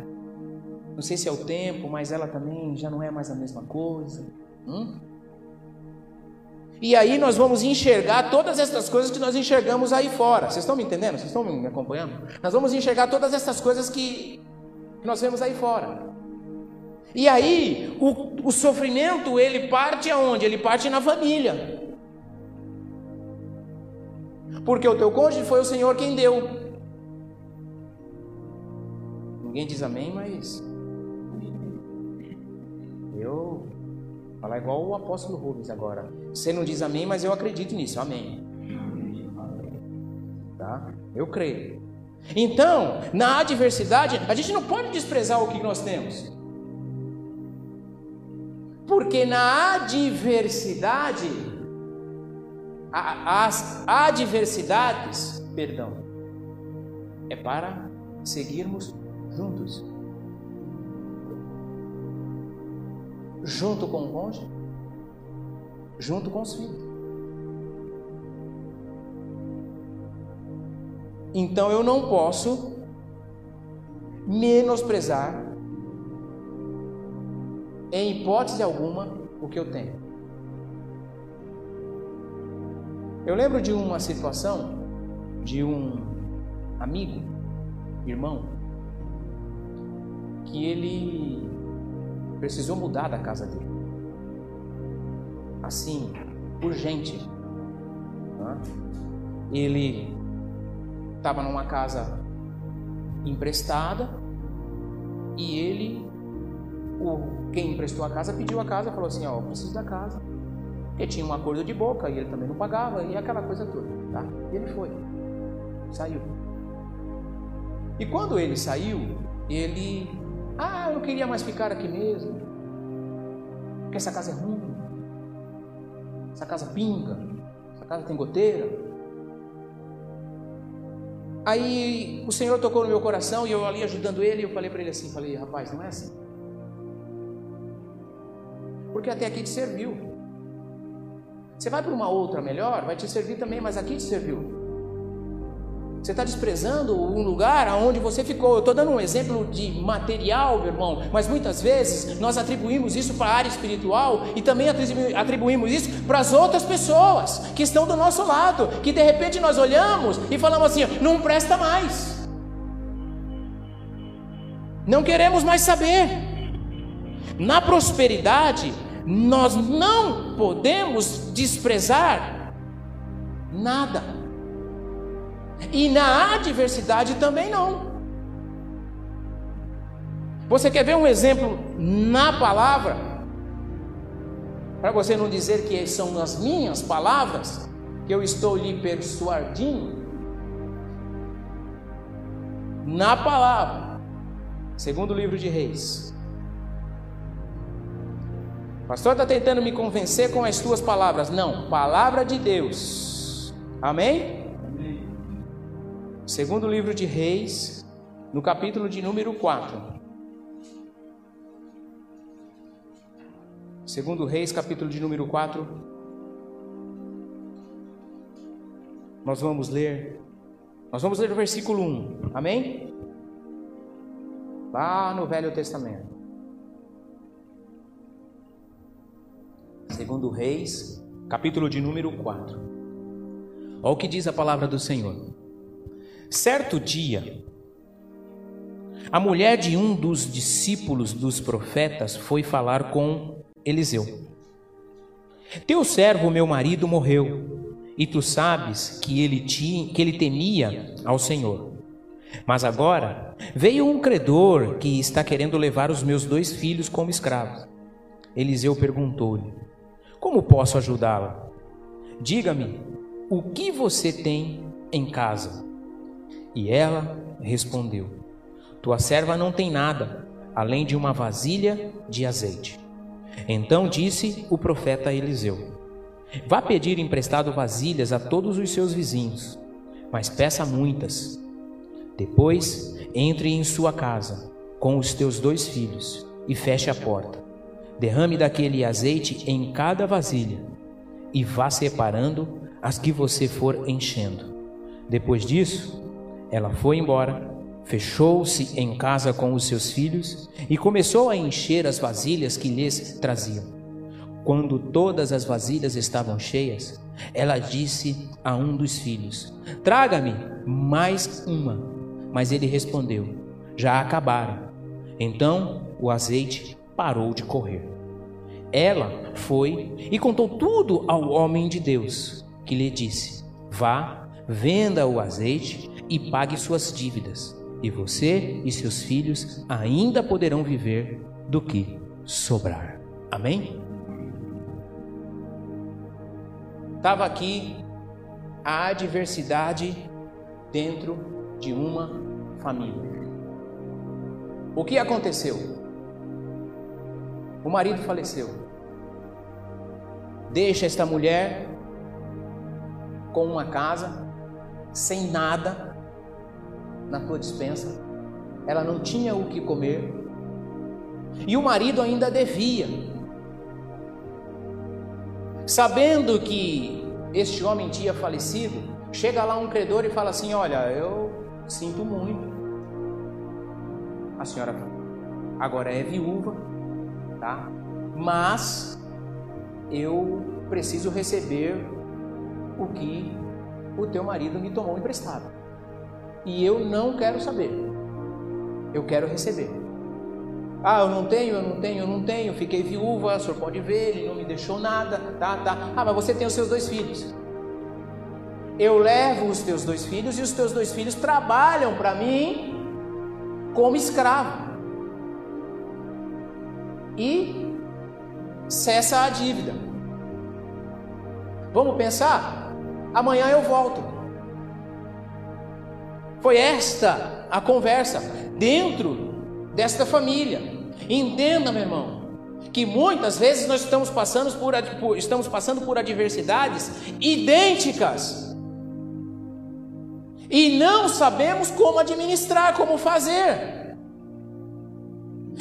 Não sei se é o tempo, mas ela também já não é mais a mesma coisa. Hum? E aí nós vamos enxergar todas essas coisas que nós enxergamos aí fora. Vocês estão me entendendo? Vocês estão me acompanhando? Nós vamos enxergar todas essas coisas que que nós vemos aí fora. E aí, o, o sofrimento, ele parte aonde? Ele parte na família. Porque o teu cônjuge foi o Senhor quem deu. Ninguém diz amém, mas eu falar igual o apóstolo Rubens agora. Você não diz amém, mas eu acredito nisso. Amém. Tá? Eu creio. Então, na adversidade, a gente não pode desprezar o que nós temos. Porque na adversidade, as adversidades, perdão, é para seguirmos juntos. Junto com o cônjuge, junto com os filhos. Então eu não posso menosprezar, em hipótese alguma, o que eu tenho. Eu lembro de uma situação de um amigo, irmão, que ele precisou mudar da casa dele. Assim, urgente. Né? Ele estava numa casa emprestada e ele, o, quem emprestou a casa, pediu a casa, falou assim: Ó, oh, preciso da casa. Porque tinha um acordo de boca e ele também não pagava e aquela coisa toda, tá? E ele foi, saiu. E quando ele saiu, ele, ah, eu queria mais ficar aqui mesmo, porque essa casa é ruim, essa casa pinga, essa casa tem goteira, Aí o Senhor tocou no meu coração e eu ali ajudando ele, eu falei para ele assim, falei, rapaz, não é assim. Porque até aqui te serviu. Você vai para uma outra melhor, vai te servir também, mas aqui te serviu. Você está desprezando um lugar aonde você ficou. Eu estou dando um exemplo de material, meu irmão, mas muitas vezes nós atribuímos isso para a área espiritual e também atribuímos isso para as outras pessoas que estão do nosso lado, que de repente nós olhamos e falamos assim: não presta mais, não queremos mais saber. Na prosperidade, nós não podemos desprezar nada. E na adversidade também não. Você quer ver um exemplo na palavra? Para você não dizer que são as minhas palavras, que eu estou lhe persuadindo. Na palavra, segundo o livro de Reis. Pastor está tentando me convencer com as tuas palavras. Não, palavra de Deus. Amém? Segundo livro de Reis, no capítulo de número 4. Segundo Reis, capítulo de número 4. Nós vamos ler Nós vamos ler o versículo 1. Amém? Lá no Velho Testamento. Segundo Reis, capítulo de número 4. Olha o que diz a palavra do Senhor. Certo dia, a mulher de um dos discípulos dos profetas foi falar com Eliseu. Teu servo, meu marido, morreu, e tu sabes que ele, tinha, que ele temia ao Senhor. Mas agora veio um credor que está querendo levar os meus dois filhos como escravos. Eliseu perguntou-lhe: Como posso ajudá-la? Diga-me, o que você tem em casa? E ela respondeu: Tua serva não tem nada, além de uma vasilha de azeite. Então disse o profeta Eliseu: Vá pedir emprestado vasilhas a todos os seus vizinhos, mas peça muitas. Depois entre em sua casa com os teus dois filhos e feche a porta. Derrame daquele azeite em cada vasilha e vá separando as que você for enchendo. Depois disso, ela foi embora, fechou-se em casa com os seus filhos e começou a encher as vasilhas que lhes traziam. Quando todas as vasilhas estavam cheias, ela disse a um dos filhos: Traga-me mais uma. Mas ele respondeu: Já acabaram. Então o azeite parou de correr. Ela foi e contou tudo ao homem de Deus, que lhe disse: Vá, venda o azeite e pague suas dívidas, e você e seus filhos ainda poderão viver do que sobrar. Amém? Estava aqui a adversidade dentro de uma família. O que aconteceu? O marido faleceu. Deixa esta mulher com uma casa, sem nada na tua dispensa. Ela não tinha o que comer. E o marido ainda devia. Sabendo que este homem tinha falecido, chega lá um credor e fala assim: Olha, eu sinto muito. A senhora agora é viúva, tá? Mas eu preciso receber o que o teu marido me tomou emprestado. E eu não quero saber. Eu quero receber. Ah, eu não tenho, eu não tenho, eu não tenho, fiquei viúva, o senhor pode ver, ele não me deixou nada, tá, tá. Ah, mas você tem os seus dois filhos. Eu levo os teus dois filhos e os teus dois filhos trabalham para mim como escravo. E cessa a dívida. Vamos pensar? Amanhã eu volto. Foi esta a conversa dentro desta família. Entenda, meu irmão, que muitas vezes nós estamos passando por, estamos passando por adversidades idênticas e não sabemos como administrar, como fazer.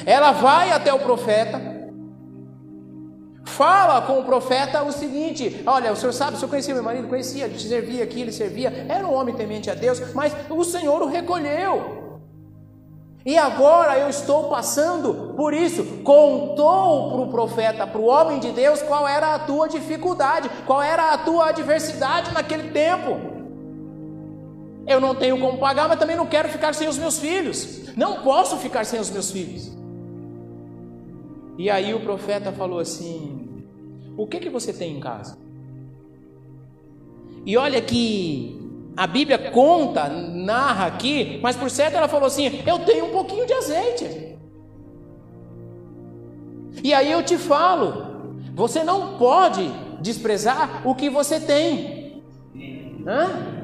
Ela vai até o profeta, fala com o profeta o seguinte: Olha, o senhor sabe, o senhor conhecia meu marido? Conhecia, ele servia aqui, ele servia, era um homem temente a Deus, mas o Senhor o recolheu. E agora eu estou passando por isso. Contou para o profeta, para o homem de Deus, qual era a tua dificuldade, qual era a tua adversidade naquele tempo. Eu não tenho como pagar, mas também não quero ficar sem os meus filhos. Não posso ficar sem os meus filhos. E aí o profeta falou assim: O que que você tem em casa? E olha que a Bíblia conta, narra aqui, mas por certo ela falou assim: Eu tenho um pouquinho de azeite. E aí eu te falo: Você não pode desprezar o que você tem. Hã?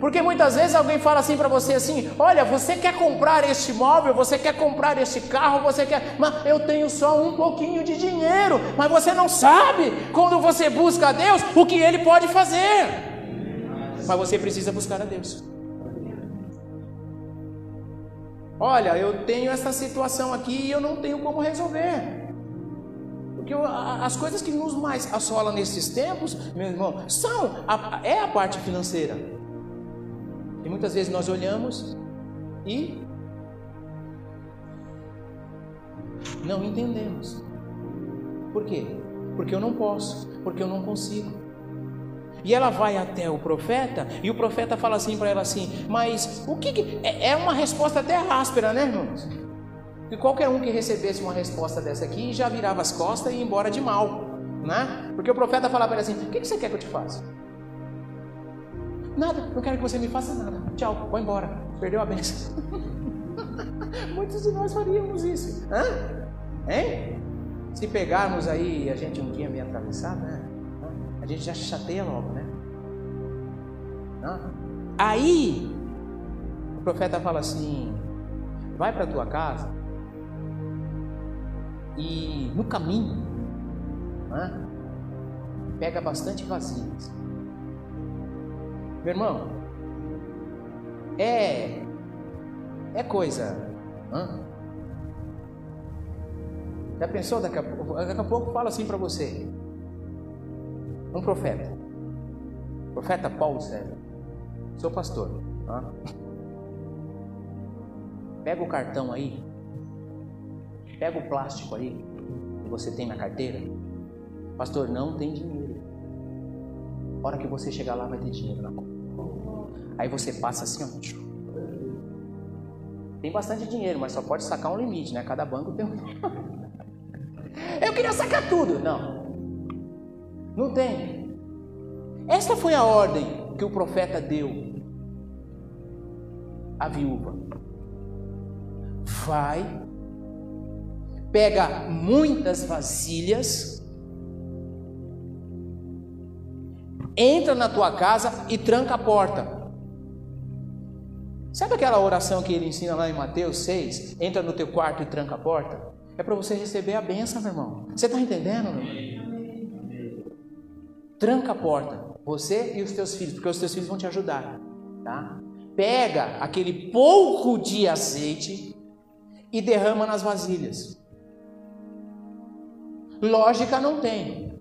Porque muitas vezes alguém fala assim para você assim: "Olha, você quer comprar este móvel, você quer comprar este carro, você quer, mas eu tenho só um pouquinho de dinheiro". Mas você não sabe quando você busca a Deus o que ele pode fazer. Mas você precisa buscar a Deus. Olha, eu tenho essa situação aqui e eu não tenho como resolver. Porque as coisas que nos mais assolam nesses tempos, meu irmão, são a, é a parte financeira. E muitas vezes nós olhamos e não entendemos. Por quê? Porque eu não posso, porque eu não consigo. E ela vai até o profeta e o profeta fala assim para ela assim: Mas o que, que. É, é uma resposta até áspera, né, irmãos? E qualquer um que recebesse uma resposta dessa aqui já virava as costas e ia embora de mal, né? Porque o profeta fala para ela assim: O que, que você quer que eu te faça? Nada, não quero que você me faça nada. Tchau, vou embora. Perdeu a benção. Muitos de nós faríamos isso. Hã? Hein? Se pegarmos aí a gente um dia meio atravessado, né? a gente já chateia logo, né? Aí, o profeta fala assim: vai para tua casa e no caminho, né, pega bastante vasilhas. Meu irmão, é é coisa. Hã? Já pensou daqui a pouco? Daqui a pouco fala assim para você: um profeta, profeta Paulo César, sou pastor. Tá? Pega o cartão aí, pega o plástico aí que você tem na carteira. Pastor, não tem dinheiro. A hora que você chegar lá vai ter dinheiro na conta. Aí você passa assim, ó. Tem bastante dinheiro, mas só pode sacar um limite, né? Cada banco tem um. Eu queria sacar tudo. Não. Não tem. Esta foi a ordem que o profeta deu. a viúva? Vai, pega muitas vasilhas, entra na tua casa e tranca a porta. Sabe aquela oração que ele ensina lá em Mateus 6? Entra no teu quarto e tranca a porta? É para você receber a benção, meu irmão. Você está entendendo, meu irmão? Tranca a porta, você e os teus filhos, porque os teus filhos vão te ajudar, tá? Pega aquele pouco de azeite e derrama nas vasilhas. Lógica não tem.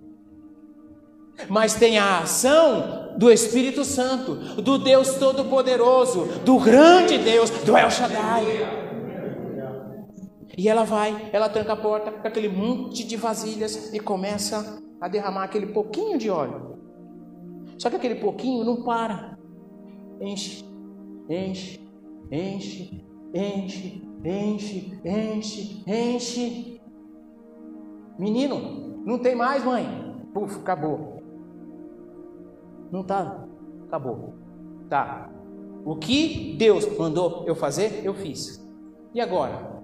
Mas tem a ação do Espírito Santo, do Deus Todo-Poderoso, do grande Deus, do El Shaddai. E ela vai, ela tranca a porta com aquele monte de vasilhas e começa a derramar aquele pouquinho de óleo. Só que aquele pouquinho não para. Enche, enche, enche, enche, enche, enche, enche. Menino, não tem mais, mãe. Puf, acabou. Não tá, acabou. Tá. O que Deus mandou eu fazer, eu fiz. E agora?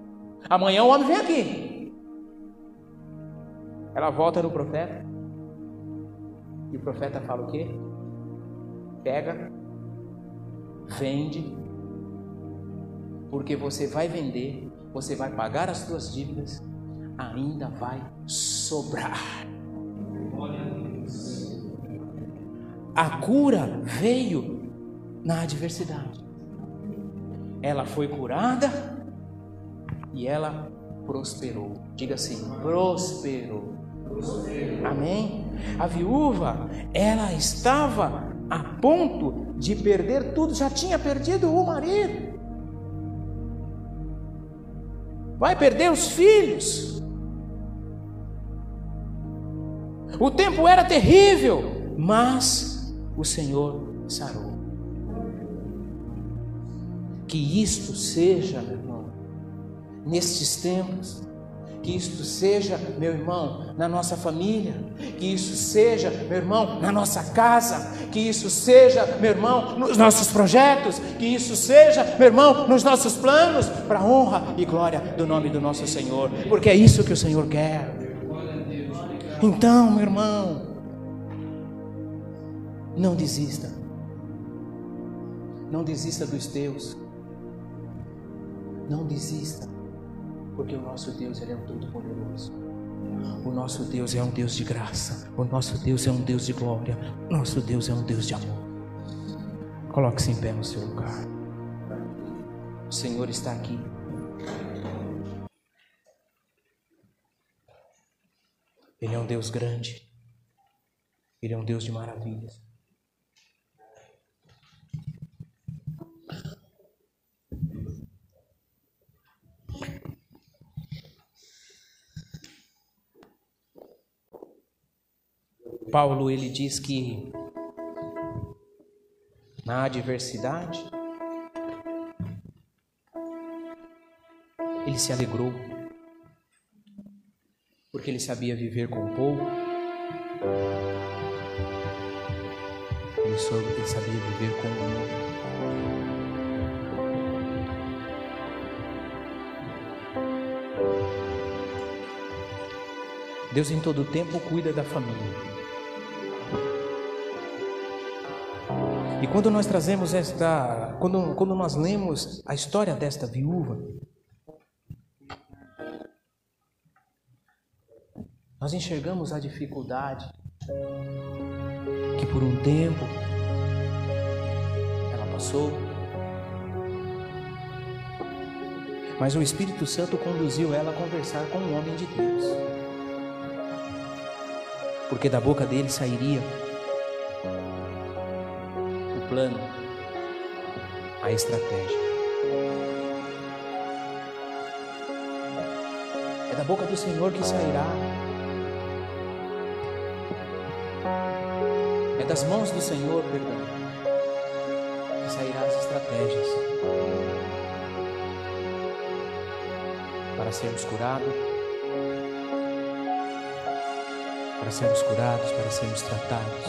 Amanhã o homem vem aqui. Ela volta no profeta. E o profeta fala o quê? Pega, vende, porque você vai vender, você vai pagar as suas dívidas, ainda vai sobrar. A cura veio na adversidade. Ela foi curada e ela prosperou. Diga assim: prosperou. Amém? A viúva, ela estava a ponto de perder tudo, já tinha perdido o marido. Vai perder os filhos. O tempo era terrível, mas o Senhor sarou. Que isto seja, meu irmão, nestes tempos, que isto seja, meu irmão, na nossa família, que isso seja, meu irmão, na nossa casa, que isso seja, meu irmão, nos nossos projetos, que isso seja, meu irmão, nos nossos planos, para a honra e glória do nome do nosso Senhor, porque é isso que o Senhor quer. Então, meu irmão, não desista, não desista dos teus, não desista porque o nosso Deus ele é um todo-poderoso. O nosso Deus é um Deus de graça. O nosso Deus é um Deus de glória. O nosso Deus é um Deus de amor. Coloque-se em pé no seu lugar. O Senhor está aqui. Ele é um Deus grande. Ele é um Deus de maravilhas. Paulo ele diz que na adversidade ele se alegrou porque ele sabia viver com pouco. Ele, sabia viver com muito. Deus em todo tempo cuida da família. E quando nós trazemos esta, quando, quando nós lemos a história desta viúva, nós enxergamos a dificuldade que por um tempo ela passou, mas o Espírito Santo conduziu ela a conversar com um homem de Deus, porque da boca dele sairia plano, a estratégia. É da boca do Senhor que sairá. É das mãos do Senhor, perdão, que sairá as estratégias para sermos curados, para sermos curados, para sermos tratados.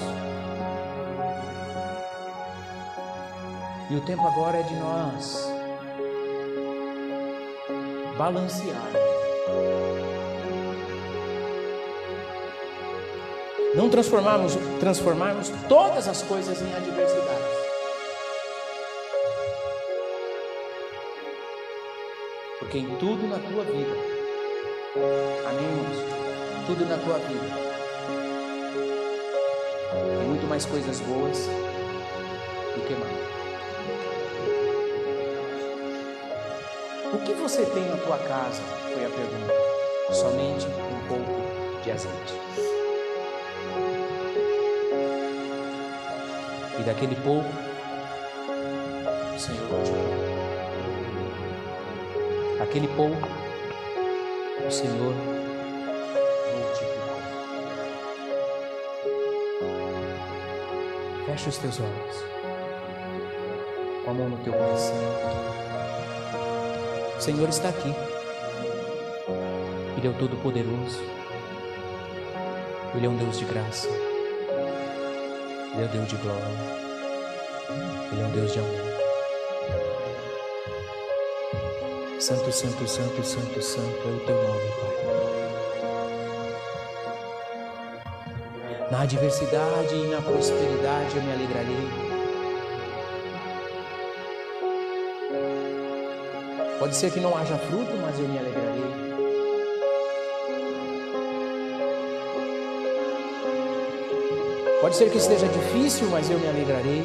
E o tempo agora é de nós balancear. Não transformarmos, transformarmos todas as coisas em adversidades. Porque em tudo na tua vida, amém? Tudo na tua vida mais coisas boas do que mal. O que você tem na tua casa? Foi a pergunta. Somente um pouco de azeite. E daquele pouco, o Senhor multiplicou. Aquele pouco, o Senhor Fecha os teus olhos. Com a mão no teu coração. O Senhor está aqui. Ele é o Todo-Poderoso. Ele é um Deus de graça. Ele é um Deus de glória. Ele é um Deus de amor. Santo, santo, santo, santo, santo é o teu nome, Pai. Na adversidade e na prosperidade eu me alegrarei. Pode ser que não haja fruto, mas eu me alegrarei. Pode ser que esteja difícil, mas eu me alegrarei.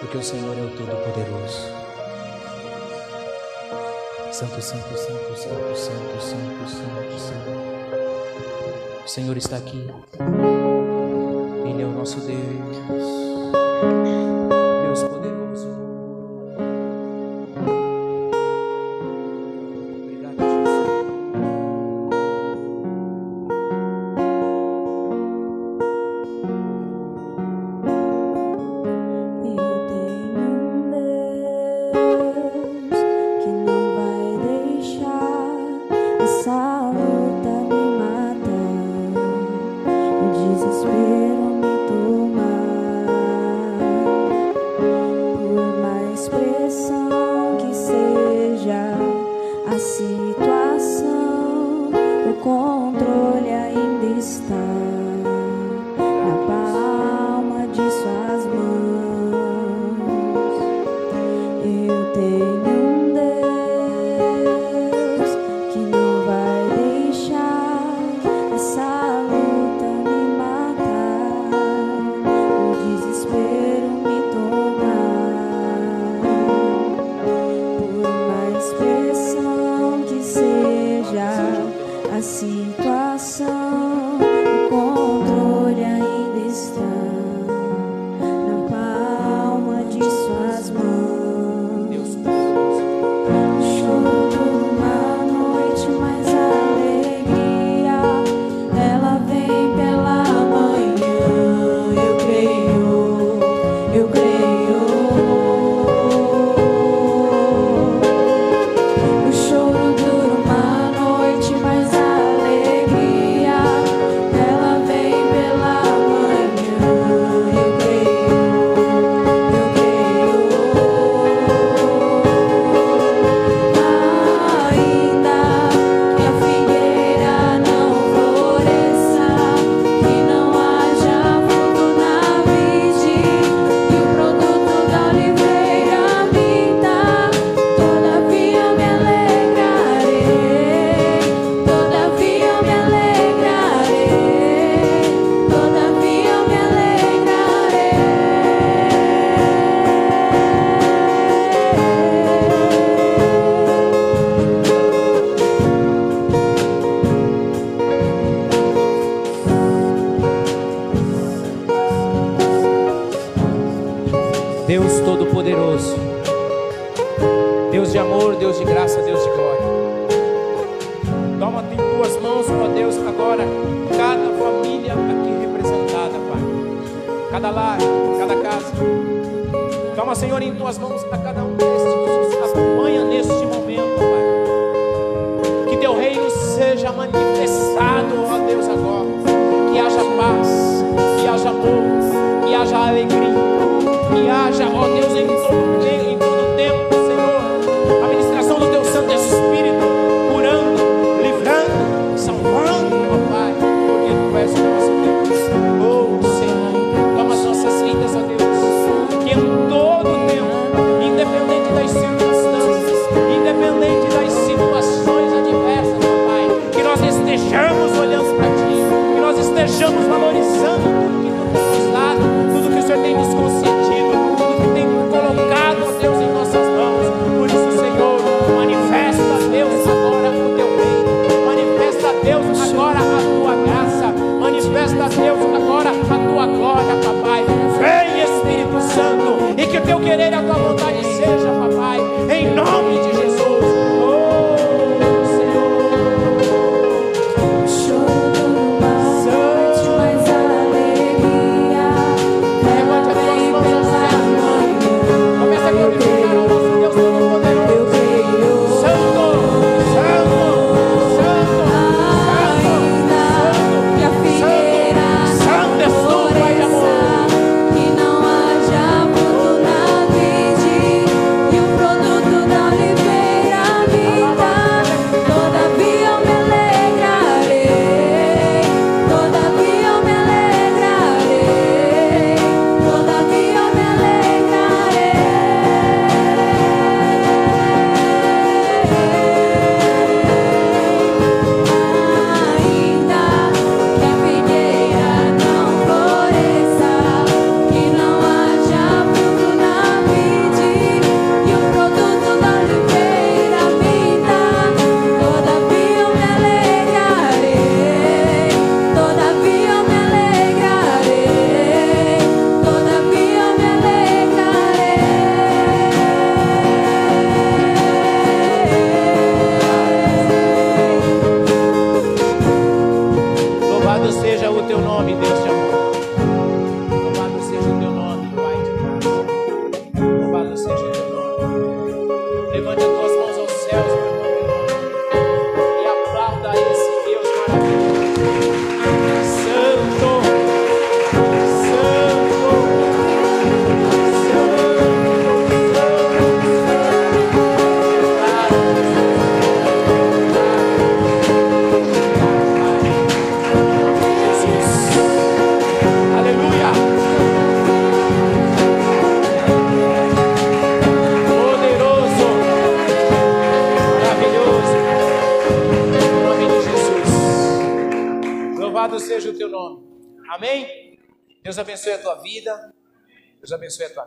Porque o Senhor é o Todo-Poderoso. Santo, santo, santo, santo, santo, santo, santo, santo. O Senhor está aqui. Ele é o nosso Deus.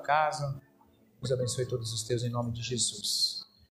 casa. Deus abençoe todos os teus em nome de Jesus.